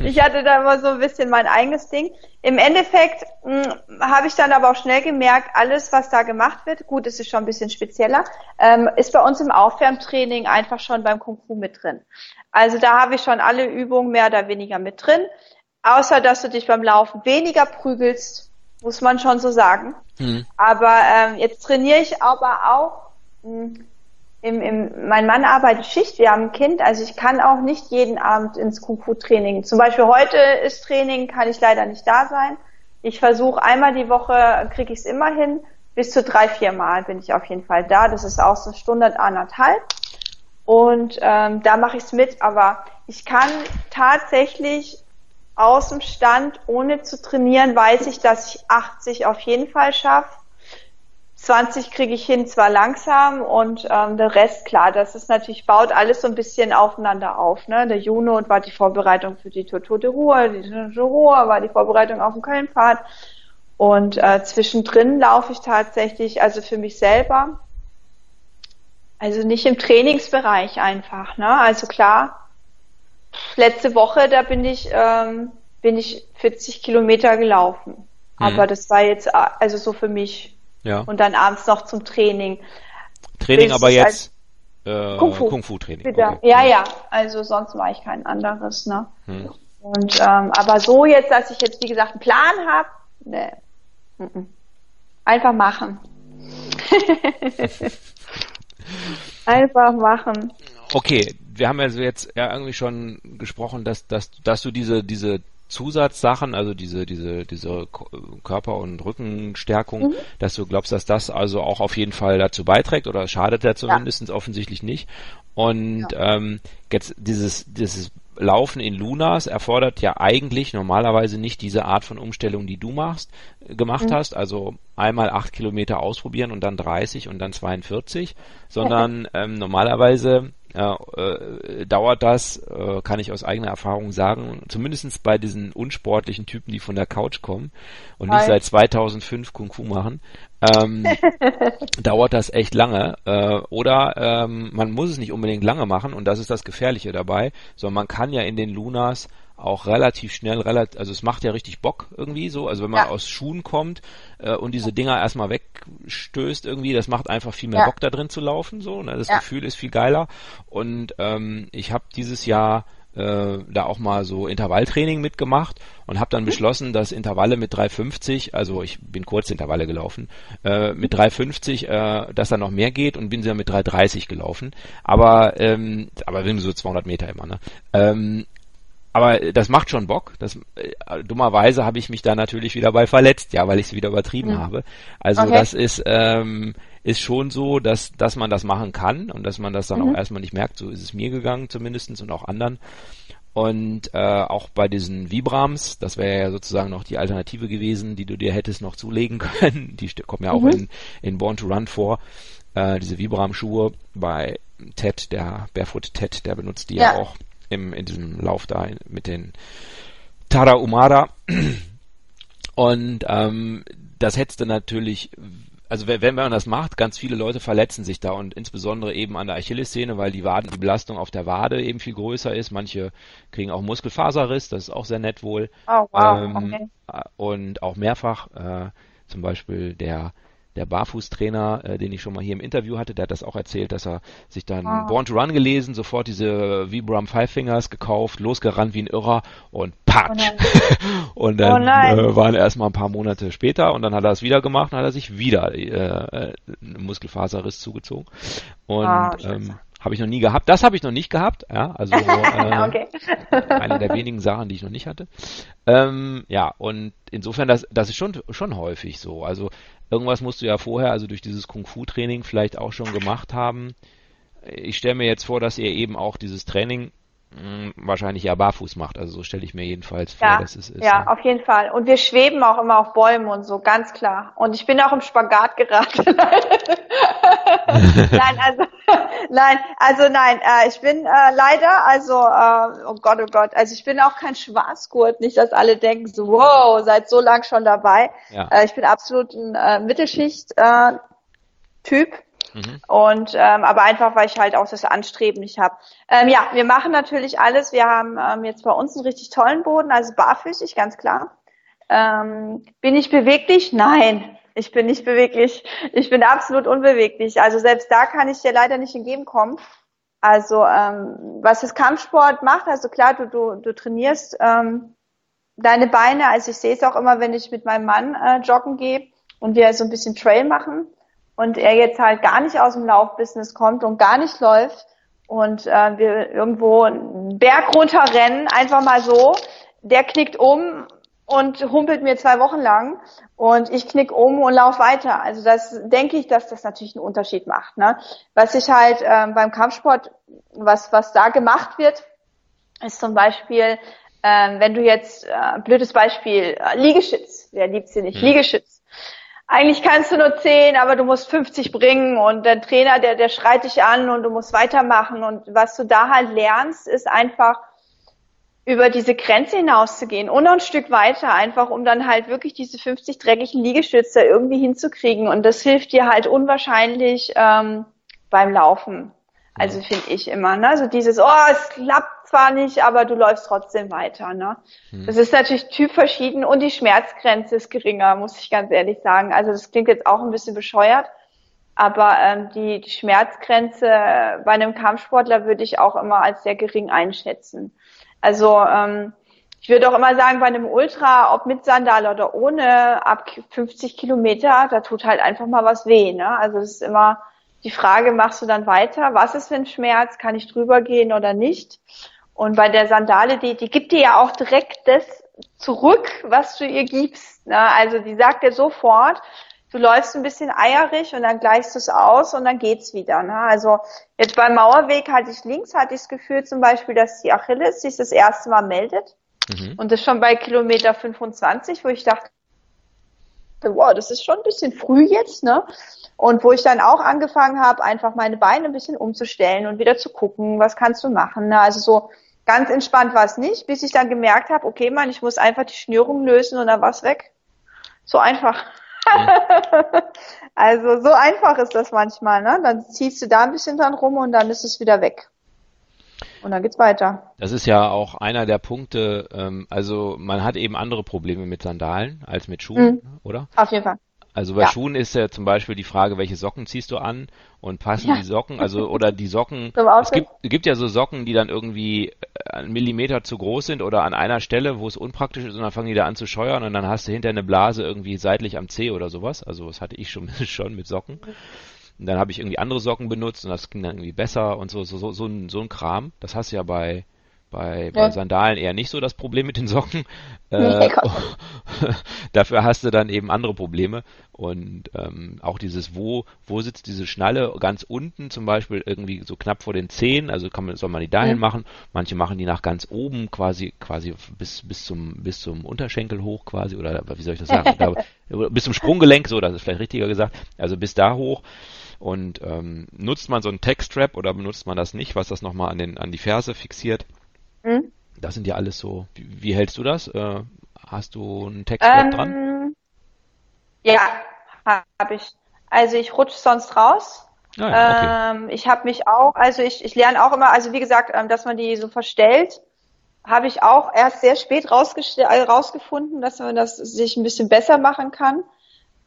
B: ich hatte da immer so ein bisschen mein eigenes Ding. Im Endeffekt hm, habe ich dann aber auch schnell gemerkt, alles, was da gemacht wird, gut, es ist schon ein bisschen spezieller, ähm, ist bei uns im Aufwärmtraining einfach schon beim Kung Fu mit drin. Also da habe ich schon alle Übungen mehr oder weniger mit drin, außer dass du dich beim Laufen weniger prügelst, muss man schon so sagen. Mhm. Aber ähm, jetzt trainiere ich aber auch im, im, mein Mann arbeitet Schicht, wir haben ein Kind, also ich kann auch nicht jeden Abend ins Kung-Fu-Training. Zum Beispiel heute ist Training, kann ich leider nicht da sein. Ich versuche einmal die Woche, kriege ich es immer hin. Bis zu drei, vier Mal bin ich auf jeden Fall da. Das ist auch so eine Stunde, anderthalb. Und ähm, da mache ich es mit, aber ich kann tatsächlich aus dem Stand, ohne zu trainieren, weiß ich, dass ich 80 auf jeden Fall schaffe 20 kriege ich hin, zwar langsam und ähm, der Rest, klar, das ist natürlich, baut alles so ein bisschen aufeinander auf. Ne? Der Juno war die Vorbereitung für die Tour de Ruhr, die Tour de Ruhr war die Vorbereitung auf den Kölnpfad und äh, zwischendrin laufe ich tatsächlich, also für mich selber, also nicht im Trainingsbereich einfach. Ne? Also klar, letzte Woche, da bin ich, ähm, bin ich 40 Kilometer gelaufen. Mhm. Aber das war jetzt, äh, also so für mich ja. Und dann abends noch zum Training.
A: Training aber jetzt äh, Kung Fu, Kung.
B: Okay. Ja, ja. Also sonst war ich kein anderes, ne? Hm. Und ähm, aber so jetzt, dass ich jetzt wie gesagt einen Plan habe, ne. Einfach machen. Einfach machen.
A: Okay, wir haben also jetzt ja irgendwie schon gesprochen, dass, dass, dass du diese, diese Zusatzsachen, also diese, diese, diese Körper- und Rückenstärkung, mhm. dass du glaubst, dass das also auch auf jeden Fall dazu beiträgt oder schadet ja zumindest ja. offensichtlich nicht. Und ja. ähm, jetzt dieses, dieses Laufen in Lunas erfordert ja eigentlich normalerweise nicht diese Art von Umstellung, die du machst, äh, gemacht mhm. hast, also einmal acht Kilometer ausprobieren und dann 30 und dann 42, sondern ähm, normalerweise äh, dauert das, äh, kann ich aus eigener Erfahrung sagen, zumindest bei diesen unsportlichen Typen, die von der Couch kommen und nicht seit 2005 Kung Fu machen, ähm, dauert das echt lange. Äh, oder ähm, man muss es nicht unbedingt lange machen und das ist das Gefährliche dabei, sondern man kann ja in den Lunas auch relativ schnell, relativ, also es macht ja richtig Bock irgendwie so. Also wenn man ja. aus Schuhen kommt äh, und diese Dinger erstmal wegstößt irgendwie, das macht einfach viel mehr ja. Bock da drin zu laufen. So, ne? Das ja. Gefühl ist viel geiler. Und ähm, ich habe dieses Jahr äh, da auch mal so Intervalltraining mitgemacht und habe dann mhm. beschlossen, dass Intervalle mit 3,50, also ich bin kurz Intervalle gelaufen, äh, mit 3,50, äh, dass da noch mehr geht und bin sie dann mit 3,30 gelaufen. Aber ähm, aber so 200 Meter immer. Ne? Ähm, aber das macht schon Bock. Das, äh, dummerweise habe ich mich da natürlich wieder bei verletzt, ja, weil ich es wieder übertrieben mhm. habe. Also okay. das ist ähm, ist schon so, dass dass man das machen kann und dass man das dann mhm. auch erstmal nicht merkt. So ist es mir gegangen zumindestens und auch anderen. Und äh, auch bei diesen Vibrams, das wäre ja sozusagen noch die Alternative gewesen, die du dir hättest noch zulegen können. Die kommen ja auch mhm. in, in Born to Run vor. Äh, diese Vibram-Schuhe bei Ted, der Barefoot Ted, der benutzt die ja, ja auch im, in diesem Lauf da mit den Tara Umara. Und ähm, das hättest du natürlich, also wenn man das macht, ganz viele Leute verletzen sich da und insbesondere eben an der Achillessehne, weil die Waden, die Belastung auf der Wade eben viel größer ist. Manche kriegen auch Muskelfaserriss, das ist auch sehr nett wohl. Oh, wow. Ähm, okay. Und auch mehrfach, äh, zum Beispiel der der Barfußtrainer, äh, den ich schon mal hier im Interview hatte, der hat das auch erzählt, dass er sich dann oh. Born to Run gelesen, sofort diese Vibram Five Fingers gekauft, losgerannt wie ein Irrer und patsch. Oh und dann oh äh, waren erst mal ein paar Monate später und dann hat er es wieder gemacht und hat er sich wieder äh, äh einen Muskelfaserriss zugezogen. Und oh, ähm, habe ich noch nie gehabt. Das habe ich noch nicht gehabt. Ja, also äh, okay. eine der wenigen Sachen, die ich noch nicht hatte. Ähm, ja, und insofern, das, das ist schon, schon häufig so. Also irgendwas musst du ja vorher, also durch dieses Kung-Fu-Training vielleicht auch schon gemacht haben. Ich stelle mir jetzt vor, dass ihr eben auch dieses Training wahrscheinlich ja barfuß macht. Also so stelle ich mir jedenfalls vor,
B: ja,
A: dass es ist.
B: Ja, auf jeden Fall. Und wir schweben auch immer auf Bäumen und so, ganz klar. Und ich bin auch im Spagat geraten. nein, also nein, also nein, äh, ich bin äh, leider, also äh, oh Gott, oh Gott, also ich bin auch kein Schwarzgurt, nicht, dass alle denken so, wow, seid so lang schon dabei. Ja. Äh, ich bin absolut ein äh, Mittelschicht-Typ. Mhm. Und ähm, aber einfach, weil ich halt auch das Anstreben nicht habe. Ähm, ja, wir machen natürlich alles. Wir haben ähm, jetzt bei uns einen richtig tollen Boden, also barfüßig, ganz klar. Ähm, bin ich beweglich? Nein, ich bin nicht beweglich. Ich bin absolut unbeweglich. Also selbst da kann ich dir leider nicht entgegenkommen. Also ähm, was das Kampfsport macht, also klar, du, du, du trainierst ähm, deine Beine. Also ich sehe es auch immer, wenn ich mit meinem Mann äh, joggen gehe und wir so ein bisschen Trail machen und er jetzt halt gar nicht aus dem Laufbusiness kommt und gar nicht läuft und äh, wir irgendwo einen Berg runterrennen, einfach mal so, der knickt um und humpelt mir zwei Wochen lang und ich knick um und lauf weiter. Also das denke ich, dass das natürlich einen Unterschied macht. Ne? Was ich halt ähm, beim Kampfsport, was was da gemacht wird, ist zum Beispiel, ähm, wenn du jetzt äh, blödes Beispiel äh, Liegestütz, wer liebt sie nicht? Mhm. Liegestütz. Eigentlich kannst du nur zehn, aber du musst 50 bringen und der Trainer, der der schreit dich an und du musst weitermachen und was du da halt lernst, ist einfach über diese Grenze hinauszugehen und noch ein Stück weiter, einfach um dann halt wirklich diese 50 dreckigen Liegestütze irgendwie hinzukriegen. Und das hilft dir halt unwahrscheinlich ähm, beim Laufen. Also finde ich immer, ne? So dieses, oh, es klappt zwar nicht, aber du läufst trotzdem weiter, ne? Hm. Das ist natürlich typverschieden und die Schmerzgrenze ist geringer, muss ich ganz ehrlich sagen. Also das klingt jetzt auch ein bisschen bescheuert, aber ähm, die, die Schmerzgrenze bei einem Kampfsportler würde ich auch immer als sehr gering einschätzen. Also ähm, ich würde auch immer sagen, bei einem Ultra, ob mit Sandal oder ohne, ab 50 Kilometer, da tut halt einfach mal was weh. Ne? Also es ist immer die Frage, machst du dann weiter? Was ist für ein Schmerz? Kann ich drüber gehen oder nicht? Und bei der Sandale, die, die gibt dir ja auch direkt das zurück, was du ihr gibst. Ne? Also die sagt dir sofort, du läufst ein bisschen eierig und dann gleichst du es aus und dann geht's wieder. Ne? Also jetzt beim Mauerweg hatte ich links, hatte ich das Gefühl zum Beispiel, dass die Achilles sich das erste Mal meldet. Mhm. Und das schon bei Kilometer 25, wo ich dachte, wow, das ist schon ein bisschen früh jetzt, ne? Und wo ich dann auch angefangen habe, einfach meine Beine ein bisschen umzustellen und wieder zu gucken, was kannst du machen. Ne? Also so ganz entspannt war es nicht, bis ich dann gemerkt habe, okay, Mann, ich muss einfach die Schnürung lösen und dann war es weg. So einfach. also so einfach ist das manchmal, ne? Dann ziehst du da ein bisschen dran rum und dann ist es wieder weg. Und dann geht's weiter.
A: Das ist ja auch einer der Punkte, ähm, also man hat eben andere Probleme mit Sandalen als mit Schuhen, mhm. oder?
B: Auf jeden Fall.
A: Also bei ja. Schuhen ist ja zum Beispiel die Frage, welche Socken ziehst du an und passen ja. die Socken, also oder die Socken, es gibt, gibt ja so Socken, die dann irgendwie äh, einen Millimeter zu groß sind oder an einer Stelle, wo es unpraktisch ist und dann fangen die da an zu scheuern und dann hast du hinter eine Blase irgendwie seitlich am Zeh oder sowas. Also das hatte ich schon, schon mit Socken. Und dann habe ich irgendwie andere Socken benutzt und das ging dann irgendwie besser und so, so, so, so, ein, so ein Kram. Das hast du ja bei, bei, bei Sandalen eher nicht so das Problem mit den Socken. Äh, dafür hast du dann eben andere Probleme. Und ähm, auch dieses, wo, wo sitzt diese Schnalle ganz unten, zum Beispiel irgendwie so knapp vor den Zehen, also kann man, soll man die dahin mhm. machen. Manche machen die nach ganz oben, quasi, quasi bis, bis zum, bis zum Unterschenkel hoch quasi, oder wie soll ich das sagen? da, bis zum Sprunggelenk, so, das ist vielleicht richtiger gesagt. Also bis da hoch. Und ähm, nutzt man so einen Textstrap oder benutzt man das nicht, was das nochmal an, den, an die Ferse fixiert? Mhm. Das sind ja alles so. Wie, wie hältst du das? Äh, hast du einen Text ähm, dran?
B: Ja, habe ich. Also ich rutsche sonst raus. Ah, ja, okay. ähm, ich habe mich auch, also ich, ich lerne auch immer, also wie gesagt, ähm, dass man die so verstellt, habe ich auch erst sehr spät äh, rausgefunden, dass man das sich ein bisschen besser machen kann.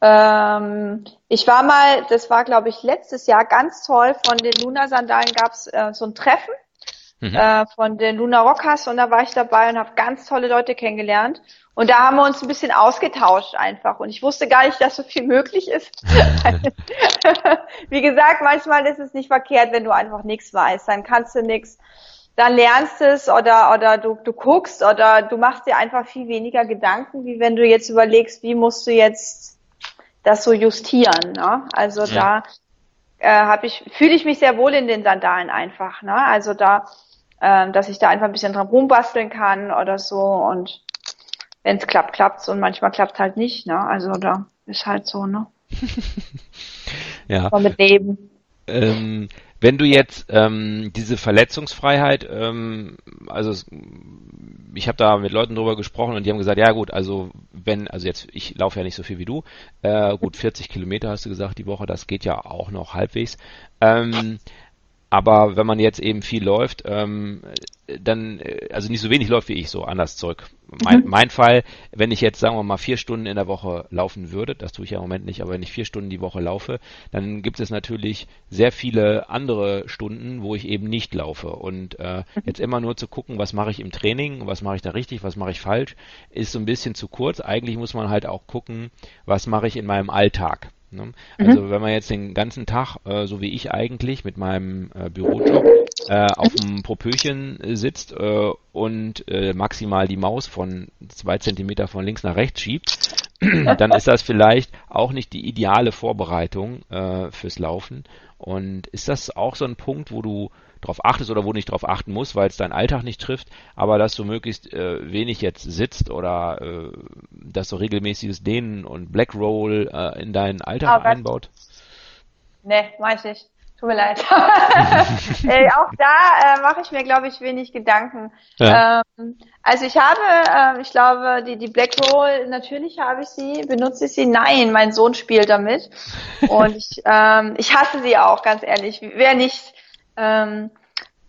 B: Ähm, ich war mal, das war glaube ich letztes Jahr ganz toll, von den Luna-Sandalen gab es äh, so ein Treffen mhm. äh, von den Luna Rockers und da war ich dabei und habe ganz tolle Leute kennengelernt. Und da haben wir uns ein bisschen ausgetauscht einfach. Und ich wusste gar nicht, dass so viel möglich ist. Wie gesagt, manchmal ist es nicht verkehrt, wenn du einfach nichts weißt. Dann kannst du nichts, dann lernst du es oder, oder du, du guckst oder du machst dir einfach viel weniger Gedanken, wie wenn du jetzt überlegst, wie musst du jetzt das so justieren. Ne? Also ja. da äh, habe ich, fühle ich mich sehr wohl in den Sandalen einfach. Ne? Also da äh, dass ich da einfach ein bisschen dran rumbasteln kann oder so und wenn es klappt, klappt's und manchmal klappt halt nicht, ne? Also da ist halt so, ne?
A: ja.
B: Mit Leben.
A: Ähm, wenn du jetzt ähm, diese Verletzungsfreiheit, ähm, also ich habe da mit Leuten drüber gesprochen und die haben gesagt, ja gut, also wenn, also jetzt, ich laufe ja nicht so viel wie du, äh, gut 40 Kilometer hast du gesagt die Woche, das geht ja auch noch halbwegs. Ähm, aber wenn man jetzt eben viel läuft, ähm, dann, äh, also nicht so wenig läuft wie ich, so anders zurück. Mein, mhm. mein Fall, wenn ich jetzt, sagen wir mal, vier Stunden in der Woche laufen würde, das tue ich ja im Moment nicht, aber wenn ich vier Stunden die Woche laufe, dann gibt es natürlich sehr viele andere Stunden, wo ich eben nicht laufe. Und äh, mhm. jetzt immer nur zu gucken, was mache ich im Training, was mache ich da richtig, was mache ich falsch, ist so ein bisschen zu kurz. Eigentlich muss man halt auch gucken, was mache ich in meinem Alltag. Ne? Mhm. Also mhm. wenn man jetzt den ganzen Tag, äh, so wie ich eigentlich mit meinem äh, Bürojob, äh, auf dem Popöchen sitzt äh, und äh, maximal die Maus von zwei Zentimeter von links nach rechts schiebt, dann ist das vielleicht auch nicht die ideale Vorbereitung äh, fürs Laufen. Und ist das auch so ein Punkt, wo du drauf achtest oder wo du nicht drauf achten musst, weil es deinen Alltag nicht trifft, aber dass du möglichst äh, wenig jetzt sitzt oder äh, dass du regelmäßiges Dehnen und Black Roll äh, in deinen Alltag oh, einbaut?
B: Nee, mach ich nicht. Tut mir leid. äh, auch da äh, mache ich mir, glaube ich, wenig Gedanken. Ja. Ähm, also ich habe, äh, ich glaube, die, die Black Roll, natürlich habe ich sie, benutze ich sie. Nein, mein Sohn spielt damit. Und ich, ähm, ich hasse sie auch, ganz ehrlich. Wer nicht, ähm,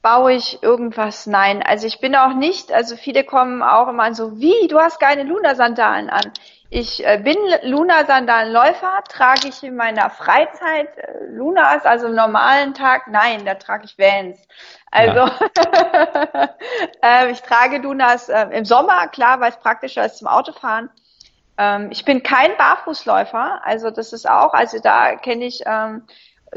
B: baue ich irgendwas? Nein, also ich bin auch nicht, also viele kommen auch immer an so, wie, du hast keine Luna-Sandalen an. Ich äh, bin Luna-Sandalenläufer, trage ich in meiner Freizeit äh, Lunas, also im normalen Tag, nein, da trage ich Vans. Also ja. äh, ich trage Lunas äh, im Sommer, klar, weil es praktischer ist zum Autofahren. Ähm, ich bin kein Barfußläufer, also das ist auch, also da kenne ich ähm,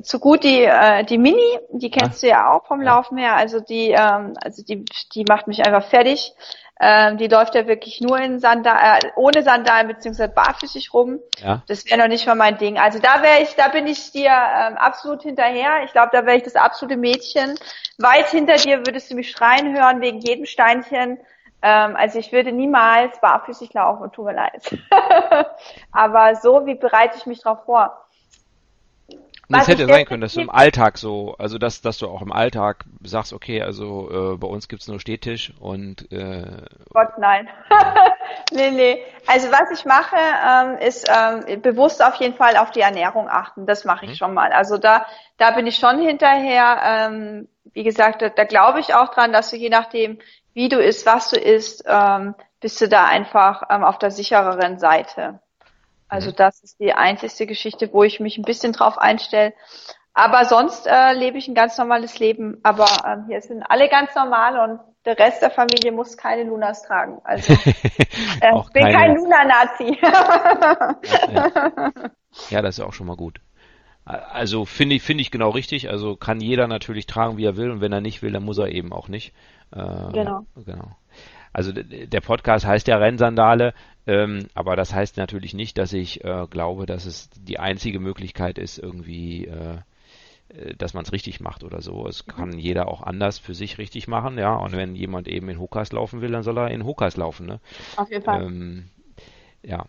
B: zu gut die äh, die Mini, die kennst ja. du ja auch vom Laufen her, also die ähm, also die die macht mich einfach fertig. Ähm, die läuft ja wirklich nur in Sandal, äh, ohne Sandalen beziehungsweise barfüßig rum. Ja. Das wäre noch nicht mal mein Ding. Also da wäre ich, da bin ich dir ähm, absolut hinterher. Ich glaube, da wäre ich das absolute Mädchen. Weit hinter dir würdest du mich schreien hören wegen jedem Steinchen. Ähm, also ich würde niemals barfüßig laufen, tut mir leid. Aber so, wie bereite ich mich darauf vor?
A: Das hätte sein können, dass du im Alltag so, also dass, dass du auch im Alltag sagst, okay, also äh, bei uns gibt's nur Stehtisch und äh,
B: Gott, nein. nee, nee. Also was ich mache, ähm, ist ähm, bewusst auf jeden Fall auf die Ernährung achten. Das mache ich mhm. schon mal. Also da, da bin ich schon hinterher. Ähm, wie gesagt, da, da glaube ich auch dran, dass du je nachdem, wie du isst, was du isst, ähm, bist du da einfach ähm, auf der sichereren Seite. Also mhm. das ist die einzigste Geschichte, wo ich mich ein bisschen drauf einstelle. Aber sonst äh, lebe ich ein ganz normales Leben. Aber ähm, hier sind alle ganz normal und der Rest der Familie muss keine Lunas tragen. Also äh, ich bin keine... kein Luna-Nazi.
A: ja, ja. ja, das ist auch schon mal gut. Also finde ich, finde ich genau richtig. Also kann jeder natürlich tragen, wie er will, und wenn er nicht will, dann muss er eben auch nicht. Äh, genau. genau. Also der Podcast heißt ja Rennsandale. Ähm, aber das heißt natürlich nicht, dass ich äh, glaube, dass es die einzige Möglichkeit ist, irgendwie, äh, äh dass man es richtig macht oder so. Es mhm. kann jeder auch anders für sich richtig machen, ja. Und wenn jemand eben in Hokas laufen will, dann soll er in Hokas laufen, ne?
B: Auf jeden Fall. Ähm,
A: ja,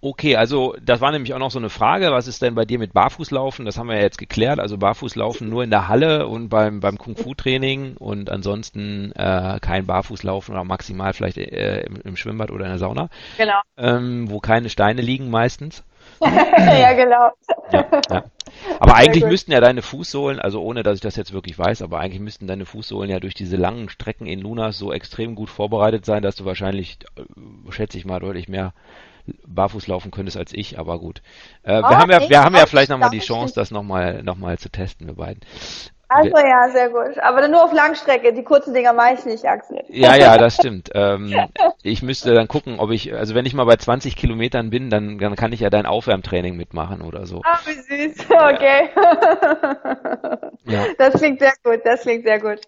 A: Okay, also das war nämlich auch noch so eine Frage, was ist denn bei dir mit Barfußlaufen? Das haben wir ja jetzt geklärt, also Barfußlaufen nur in der Halle und beim, beim Kung-Fu-Training und ansonsten äh, kein Barfußlaufen oder maximal vielleicht äh, im, im, Schwimmbad oder in der Sauna.
B: Genau.
A: Ähm, wo keine Steine liegen meistens.
B: ja, genau.
A: Ja, ja. Aber eigentlich müssten ja deine Fußsohlen, also ohne dass ich das jetzt wirklich weiß, aber eigentlich müssten deine Fußsohlen ja durch diese langen Strecken in Lunas so extrem gut vorbereitet sein, dass du wahrscheinlich, äh, schätze ich mal, deutlich mehr barfuß laufen könntest als ich, aber gut. Äh, oh, wir haben ja, wir haben ja vielleicht nochmal die Chance, das nochmal noch mal zu testen, wir beiden.
B: Also ja, sehr gut. Aber nur auf Langstrecke. Die kurzen Dinger mache ich nicht, Axel.
A: Ja, ja, das stimmt. Ähm, ich müsste dann gucken, ob ich, also wenn ich mal bei 20 Kilometern bin, dann, dann kann ich ja dein Aufwärmtraining mitmachen oder so.
B: Ah, wie süß. Okay. Ja. Das klingt sehr gut. Das klingt sehr gut.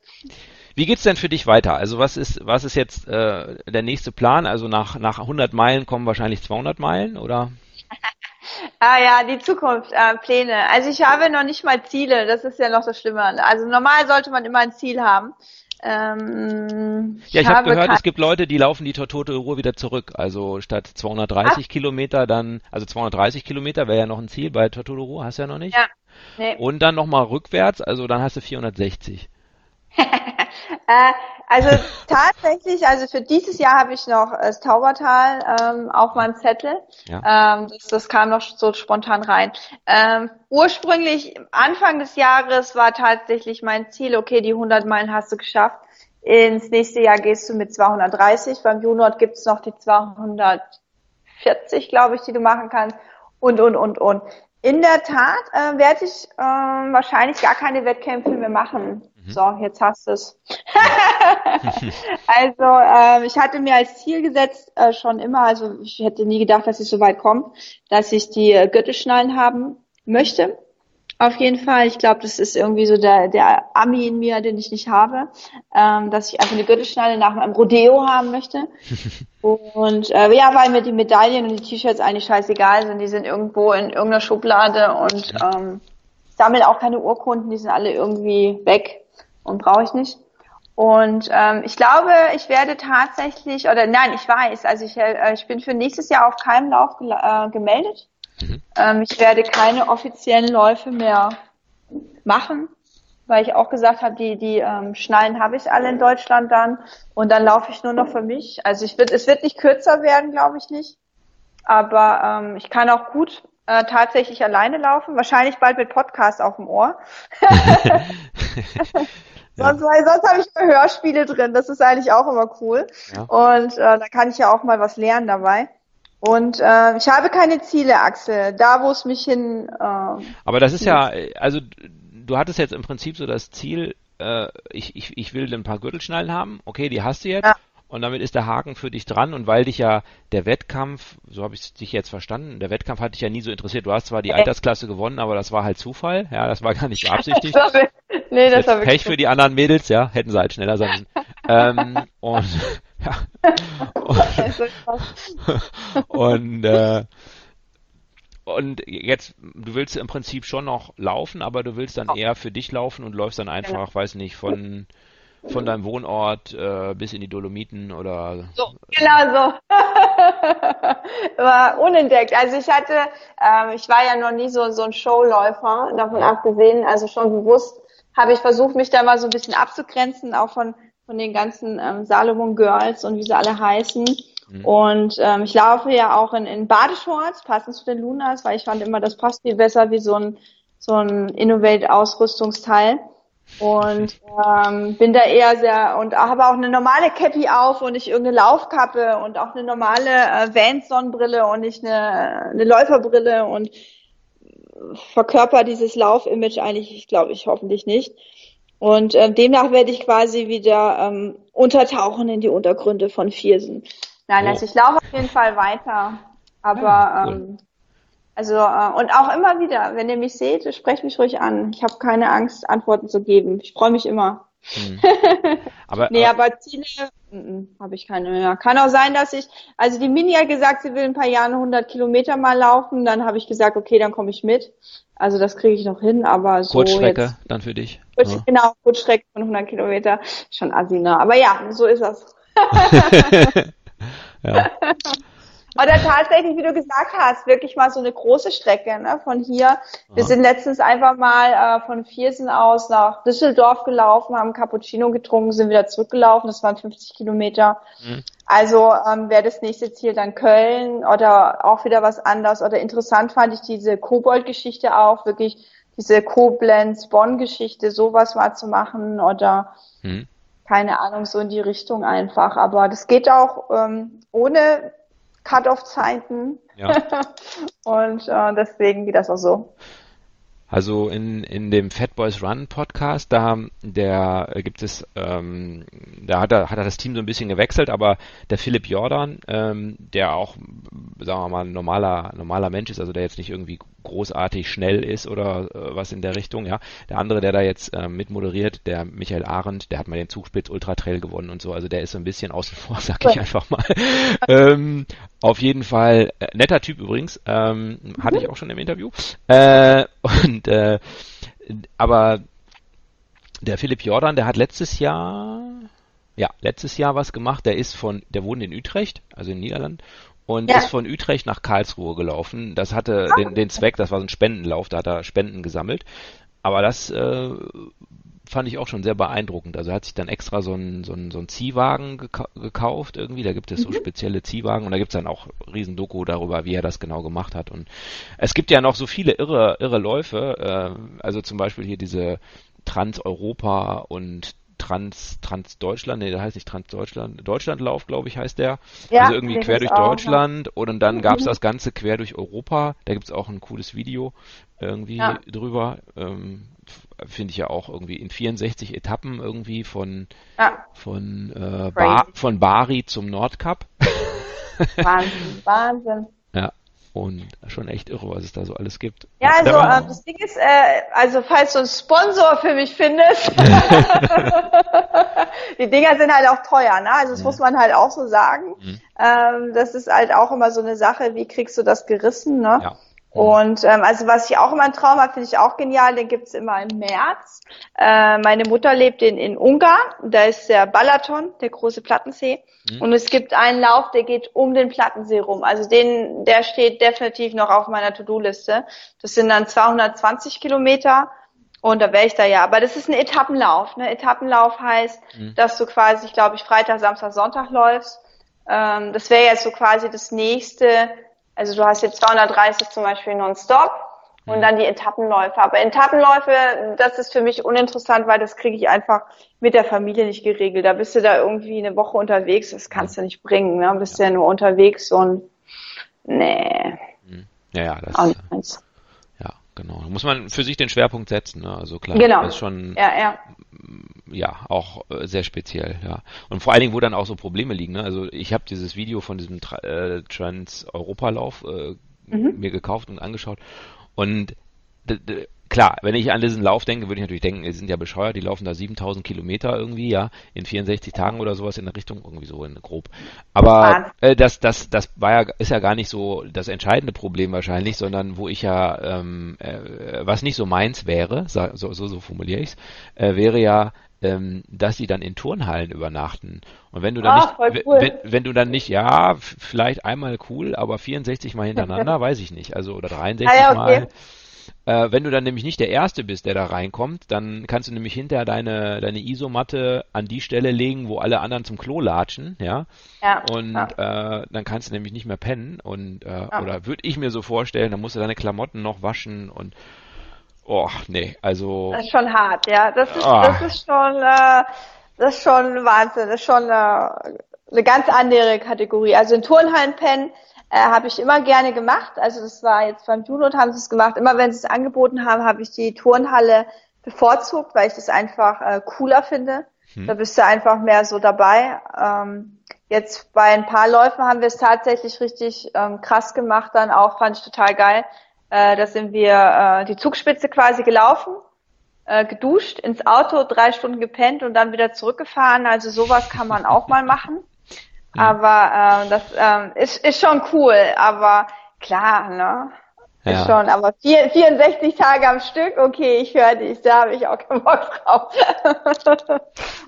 A: Wie geht's denn für dich weiter? Also was ist, was ist jetzt äh, der nächste Plan? Also nach, nach 100 Meilen kommen wahrscheinlich 200 Meilen, oder?
B: ah ja, die Zukunftspläne. Äh, also ich habe noch nicht mal Ziele. Das ist ja noch das Schlimme. Also normal sollte man immer ein Ziel haben.
A: Ähm, ja, ich, ich habe gehört, es gibt Leute, die laufen die Tortote Ruhr wieder zurück. Also statt 230 Ach. Kilometer dann, also 230 Kilometer wäre ja noch ein Ziel bei Tortote Ruhr, hast du ja noch nicht. Ja. Nee. Und dann nochmal rückwärts, also dann hast du 460.
B: Äh, also tatsächlich, also für dieses Jahr habe ich noch das Taubertal ähm, auf meinem Zettel. Ja. Ähm, das, das, kam noch so spontan rein. Ähm, ursprünglich, Anfang des Jahres war tatsächlich mein Ziel, okay, die 100 Meilen hast du geschafft. Ins nächste Jahr gehst du mit 230. Beim Junior gibt's noch die 240, glaube ich, die du machen kannst. Und, und, und, und. In der Tat äh, werde ich äh, wahrscheinlich gar keine Wettkämpfe mehr machen. Mhm. So, jetzt hast du es. also äh, ich hatte mir als Ziel gesetzt äh, schon immer, also ich hätte nie gedacht, dass ich so weit komme, dass ich die äh, Gürtelschnallen haben möchte. Auf jeden Fall. Ich glaube, das ist irgendwie so der, der Ami in mir, den ich nicht habe, ähm, dass ich einfach eine Gürtelschnalle nach meinem Rodeo haben möchte. und äh, ja, weil mir die Medaillen und die T-Shirts eigentlich scheißegal sind. Die sind irgendwo in irgendeiner Schublade und ähm, sammle auch keine Urkunden, die sind alle irgendwie weg und brauche ich nicht. Und ähm, ich glaube, ich werde tatsächlich, oder nein, ich weiß, also ich, äh, ich bin für nächstes Jahr auf keinem Lauf äh, gemeldet. Mhm. Ähm, ich werde keine offiziellen Läufe mehr machen, weil ich auch gesagt habe, die, die ähm, Schnallen habe ich alle in Deutschland dann und dann laufe ich nur noch für mich. Also ich wird, es wird nicht kürzer werden, glaube ich nicht. Aber ähm, ich kann auch gut äh, tatsächlich alleine laufen, wahrscheinlich bald mit Podcast auf dem Ohr. Sonst, weil sonst habe ich immer Hörspiele drin, das ist eigentlich auch immer cool. Ja. Und äh, da kann ich ja auch mal was lernen dabei. Und äh, ich habe keine Ziele, Axel. Da, wo es mich hin. Äh,
A: Aber das ist ja, also du hattest jetzt im Prinzip so das Ziel, äh, ich, ich, ich will ein paar Gürtelschnallen haben. Okay, die hast du jetzt. Ja. Und damit ist der Haken für dich dran. Und weil dich ja der Wettkampf, so habe ich dich jetzt verstanden, der Wettkampf hat dich ja nie so interessiert. Du hast zwar die Altersklasse gewonnen, aber das war halt Zufall. Ja, das war gar nicht beabsichtigt. das war, nee, das, war Pech für die anderen Mädels, ja, hätten sie halt schneller sein müssen. ähm, und ja. und, äh, und jetzt, du willst im Prinzip schon noch laufen, aber du willst dann eher für dich laufen und läufst dann einfach, genau. weiß nicht, von von deinem Wohnort äh, bis in die Dolomiten oder
B: so genau so war unentdeckt also ich hatte ähm, ich war ja noch nie so so ein Showläufer davon abgesehen also schon bewusst habe ich versucht mich da mal so ein bisschen abzugrenzen auch von von den ganzen ähm, Salomon Girls und wie sie alle heißen. Mhm. Und ähm, ich laufe ja auch in, in Badeshorts, passend zu den Lunas, weil ich fand immer, das passt viel besser wie so ein, so ein Innovate-Ausrüstungsteil. Und ähm, bin da eher sehr und habe auch eine normale Cappy auf und nicht irgendeine Laufkappe und auch eine normale äh, Vans-Sonnenbrille und nicht eine, eine Läuferbrille und verkörper dieses Lauf-Image eigentlich, glaube ich, hoffentlich nicht. Und äh, demnach werde ich quasi wieder ähm, untertauchen in die Untergründe von Viersen. Nein, also ich laufe auf jeden Fall weiter. Aber ähm, also äh, und auch immer wieder, wenn ihr mich seht, sprecht mich ruhig an. Ich habe keine Angst, Antworten zu geben. Ich freue mich immer. Hm. Aber, nee, aber Ziele habe ich keine mehr. Kann auch sein, dass ich, also die Mini hat gesagt, sie will ein paar Jahren 100 Kilometer mal laufen. Dann habe ich gesagt, okay, dann komme ich mit. Also das kriege ich noch hin, aber so
A: Kurzstrecke jetzt, dann für dich.
B: Kurz, ja. Genau, Kurzstrecke von 100 Kilometer. Schon Asina. Aber ja, so ist das. ja. Oder tatsächlich, wie du gesagt hast, wirklich mal so eine große Strecke ne, von hier. Wir Aha. sind letztens einfach mal äh, von Viersen aus nach Düsseldorf gelaufen, haben Cappuccino getrunken, sind wieder zurückgelaufen. Das waren 50 Kilometer. Mhm. Also ähm, wäre das nächste Ziel dann Köln oder auch wieder was anderes. Oder interessant fand ich diese Kobold-Geschichte auch, wirklich diese Koblenz-Bonn-Geschichte, sowas mal zu machen oder mhm. keine Ahnung, so in die Richtung einfach. Aber das geht auch ähm, ohne Cut-off-Zeiten. Ja. und äh, deswegen geht das auch so.
A: Also in, in dem Fat Boys Run Podcast, da der äh, gibt es, ähm, da hat er, hat er das Team so ein bisschen gewechselt, aber der Philipp Jordan, ähm, der auch, sagen wir mal, ein normaler, normaler Mensch ist, also der jetzt nicht irgendwie großartig schnell ist oder äh, was in der Richtung, ja. Der andere, der da jetzt äh, mitmoderiert, der Michael Arendt, der hat mal den Zugspitz Ultra Trail gewonnen und so, also der ist so ein bisschen außen vor, sag ich einfach mal. ähm, auf jeden Fall, äh, netter Typ übrigens, ähm, hatte ich auch schon im Interview. Äh, und äh, aber der Philipp Jordan, der hat letztes Jahr, ja, letztes Jahr was gemacht. Der ist von, der wohnt in Utrecht, also in Niederland, und ja. ist von Utrecht nach Karlsruhe gelaufen. Das hatte oh. den, den Zweck, das war so ein Spendenlauf, da hat er Spenden gesammelt. Aber das äh, fand ich auch schon sehr beeindruckend. Also er hat sich dann extra so einen so einen, so einen Ziehwagen geka gekauft irgendwie. Da gibt es so
B: Mhm.
A: spezielle Ziehwagen und da gibt es dann auch riesen Doku darüber, wie er das genau gemacht hat. Und es gibt ja noch so viele irre, irre Läufe. Äh, also zum Beispiel hier diese Trans-Europa und Trans, Trans Deutschland, nee, der heißt nicht Trans Deutschland, Deutschlandlauf, glaube ich, heißt der.
B: Ja,
A: also irgendwie quer durch
B: auch, ja.
A: Deutschland und dann gab es
B: Mhm.
A: das Ganze quer durch Europa. Da gibt es auch ein cooles Video irgendwie
B: Ja.
A: drüber. Ähm, Finde ich ja auch irgendwie in 64 Etappen irgendwie von,
B: Ja,
A: von, äh, ba von Bari zum Nordkap.
B: Wahnsinn, Wahnsinn.
A: Ja, und schon echt irre, was es da so alles gibt.
B: Ja, also ähm, das Ding ist, äh, also falls du einen Sponsor für mich findest, die Dinger sind halt auch teuer, ne? Also das
A: Mhm.
B: muss man halt auch so sagen.
A: Mhm.
B: Ähm, das ist halt auch immer so eine Sache, wie kriegst du das gerissen, ne?
A: Ja.
B: Und ähm, also was ich auch immer ein Traum habe, finde ich auch genial, den gibt's immer im März. Äh, meine Mutter lebt in, in Ungarn, da ist der Balaton, der große Plattensee.
A: Mhm.
B: Und es gibt einen Lauf, der geht um den Plattensee rum. Also den, der steht definitiv noch auf meiner To-Do-Liste. Das sind dann 220 Kilometer. Und da wäre ich da ja. Aber das ist ein Etappenlauf. Ne? Etappenlauf heißt,
A: Mhm.
B: dass du quasi, ich glaube ich, Freitag, Samstag, Sonntag läufst. Ähm, das wäre jetzt so quasi das nächste. Also du hast jetzt 230 zum Beispiel nonstop und
A: Mhm.
B: dann die Etappenläufe. Aber Etappenläufe, das ist für mich uninteressant, weil das kriege ich einfach mit der Familie nicht geregelt. Da bist du da irgendwie eine Woche unterwegs, das kannst du nicht bringen. Ne? Bist ja nur unterwegs und nee,
A: Mhm. Ja, ja, das,
B: auch
A: genau. Da muss man für sich den Schwerpunkt setzen, ne? Also klar,
B: Genau.
A: das ist schon,
B: Ja, ja.
A: ja, auch äh, sehr speziell, ja. Und vor allen Dingen, wo dann auch so Probleme liegen, ne? Also ich habe dieses Video von diesem Tra äh, Trans-Europa-Lauf äh,
B: Mhm.
A: mir gekauft und angeschaut und klar, wenn ich an diesen Lauf denke, würde ich natürlich denken, die sind ja bescheuert, die laufen da 7000 Kilometer irgendwie, ja, in 64 Tagen oder sowas in der Richtung, irgendwie so in grob. Aber äh, das, das, das war ja, ist ja gar nicht so das entscheidende Problem wahrscheinlich, sondern wo ich ja, ähm, äh, was nicht so meins wäre, so, so, so formuliere ich's, äh, wäre ja, ähm, dass sie dann in Turnhallen übernachten. Und wenn du dann
B: Ah,
A: nicht,
B: cool.
A: wenn, wenn du dann nicht, ja, vielleicht einmal cool, aber 64 mal hintereinander, weiß ich nicht, also oder 63
B: Ah ja, okay.
A: mal. Äh, wenn du dann nämlich nicht der Erste bist, der da reinkommt, dann kannst du nämlich hinterher deine, deine Isomatte an die Stelle legen, wo alle anderen zum Klo latschen, ja.
B: Ja,
A: Und
B: ja.
A: äh, dann kannst du nämlich nicht mehr pennen. Und äh,
B: Ja.
A: oder würde ich mir so vorstellen, dann musst du deine Klamotten noch waschen und oh, nee, also
B: Das ist schon hart, ja. Das ist,
A: Ah.
B: das ist schon, äh, das ist schon Wahnsinn. Das ist schon äh, eine ganz andere Kategorie. Also in Turnhallen pennen äh, habe ich immer gerne gemacht. Also das war jetzt beim Junot haben sie es gemacht. Immer wenn sie es angeboten haben, habe ich die Turnhalle bevorzugt, weil ich das einfach äh, cooler finde.
A: Hm.
B: Da bist du einfach mehr so dabei. Ähm, jetzt bei ein paar Läufen haben wir es tatsächlich richtig ähm, krass gemacht, dann auch, fand ich total geil. Äh, da sind wir äh, die Zugspitze quasi gelaufen, äh, geduscht, ins Auto, drei Stunden gepennt und dann wieder zurückgefahren. Also sowas kann man auch mal machen.
A: Mhm.
B: Aber äh, das ähm, ist, ist schon cool. Aber klar, ne? Ist
A: Ja.
B: schon, aber vier, 64 Tage am Stück, okay, ich höre dich, da habe ich auch keinen Bock drauf.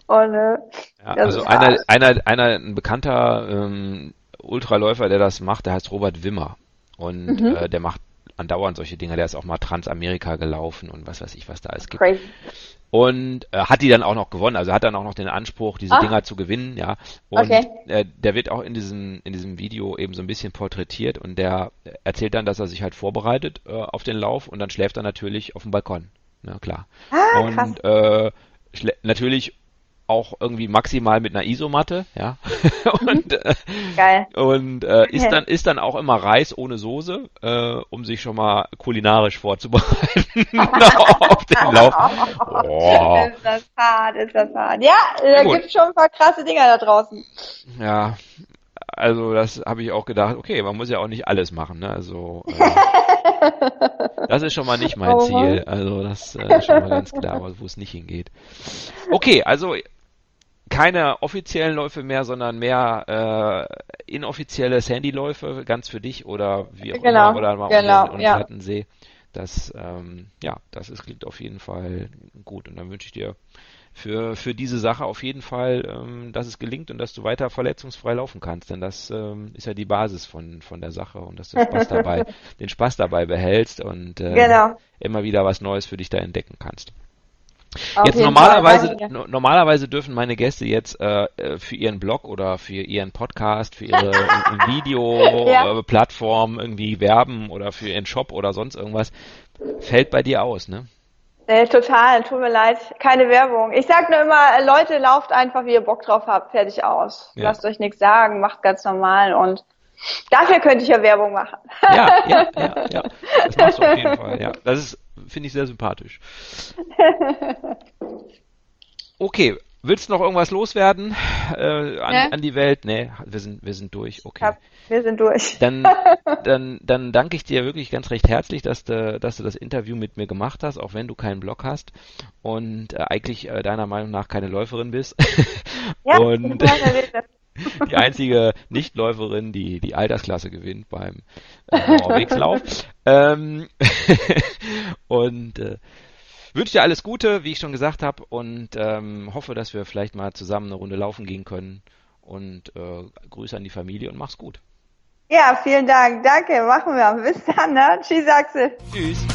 B: Und, äh,
A: Ja,
B: das
A: also
B: ist
A: einer, einer, einer, ein bekannter ähm, Ultraläufer, der das macht, der heißt Robert Wimmer. Und
B: Mhm.
A: äh, der macht andauernd solche Dinge. Der ist auch mal Transamerika gelaufen und was weiß ich, was da alles gibt.
B: crazy.
A: Und äh, hat die dann auch noch gewonnen, also hat dann auch noch den Anspruch, diese
B: Ah.
A: Dinger zu gewinnen, ja. Und
B: Okay.
A: äh, der wird auch in diesem, in diesem Video eben so ein bisschen porträtiert und der erzählt dann, dass er sich halt vorbereitet äh, auf den Lauf und dann schläft er natürlich auf dem Balkon. Na klar.
B: Ah, krass.
A: Und äh, natürlich auch irgendwie maximal mit einer Isomatte, ja. und äh,
B: Geil.
A: und äh, ist dann ist dann auch immer Reis ohne Soße, äh, um sich schon mal kulinarisch vorzubereiten auf den Lauf. Oh.
B: Ist das hart, ist das hart. Ja, da
A: Gut.
B: gibt's schon ein paar krasse Dinger da draußen.
A: Ja, also das habe ich auch gedacht, okay, man muss ja auch nicht alles machen, ne? Also äh, das ist schon mal nicht mein
B: Oh
A: Ziel. Also das äh, ist schon mal ganz klar, wo es nicht hingeht. Okay, also keine offiziellen Läufe mehr, sondern mehr äh, inoffizielle Sandy-Läufe, ganz für dich oder wie auch
B: Genau,
A: immer, oder mal
B: genau,
A: den
B: ja.
A: Plattensee. Das, ähm, ja, das ist, klingt auf jeden Fall gut. Und dann wünsche ich dir für, für diese Sache auf jeden Fall, ähm, dass es gelingt und dass du weiter verletzungsfrei laufen kannst. Denn das ähm, ist ja die Basis von, von der Sache und dass du Spaß dabei, den Spaß dabei behältst und äh,
B: Genau.
A: immer wieder was Neues für dich da entdecken kannst. Auf jetzt normalerweise, normalerweise dürfen meine Gäste jetzt äh, äh, für ihren Blog oder für ihren Podcast, für ihre Video-Plattform ja. äh, irgendwie werben oder für ihren Shop oder sonst irgendwas. Fällt bei dir aus, ne?
B: Nee, total, tut mir leid. Keine Werbung. Ich sag nur immer, Leute, lauft einfach, wie ihr Bock drauf habt, fertig aus. Ja. Lasst euch nichts sagen, macht ganz normal und dafür könnte ich ja Werbung machen.
A: Ja, ja, ja, ja. Das machst du auf jeden Fall, ja. Das ist, finde ich sehr sympathisch. Okay, willst du noch irgendwas loswerden äh, an, ja? an, die Welt? Nee, wir sind, wir sind durch. Okay. Ja,
B: wir sind durch.
A: Dann, dann, dann danke ich dir wirklich ganz recht herzlich, dass du, dass du das Interview mit mir gemacht hast, auch wenn du keinen Blog hast und äh, eigentlich äh, deiner Meinung nach keine Läuferin bist. Ja, und die einzige Nichtläuferin, die die Altersklasse gewinnt beim äh, Norwegslauf. ähm, und äh, wünsche dir alles Gute, wie ich schon gesagt habe, und ähm, hoffe, dass wir vielleicht mal zusammen eine Runde laufen gehen können. Und äh, Grüße an die Familie und mach's gut.
B: Ja, vielen Dank. Danke, machen wir. Bis dann, ne? Tschüss, Axel. Tschüss.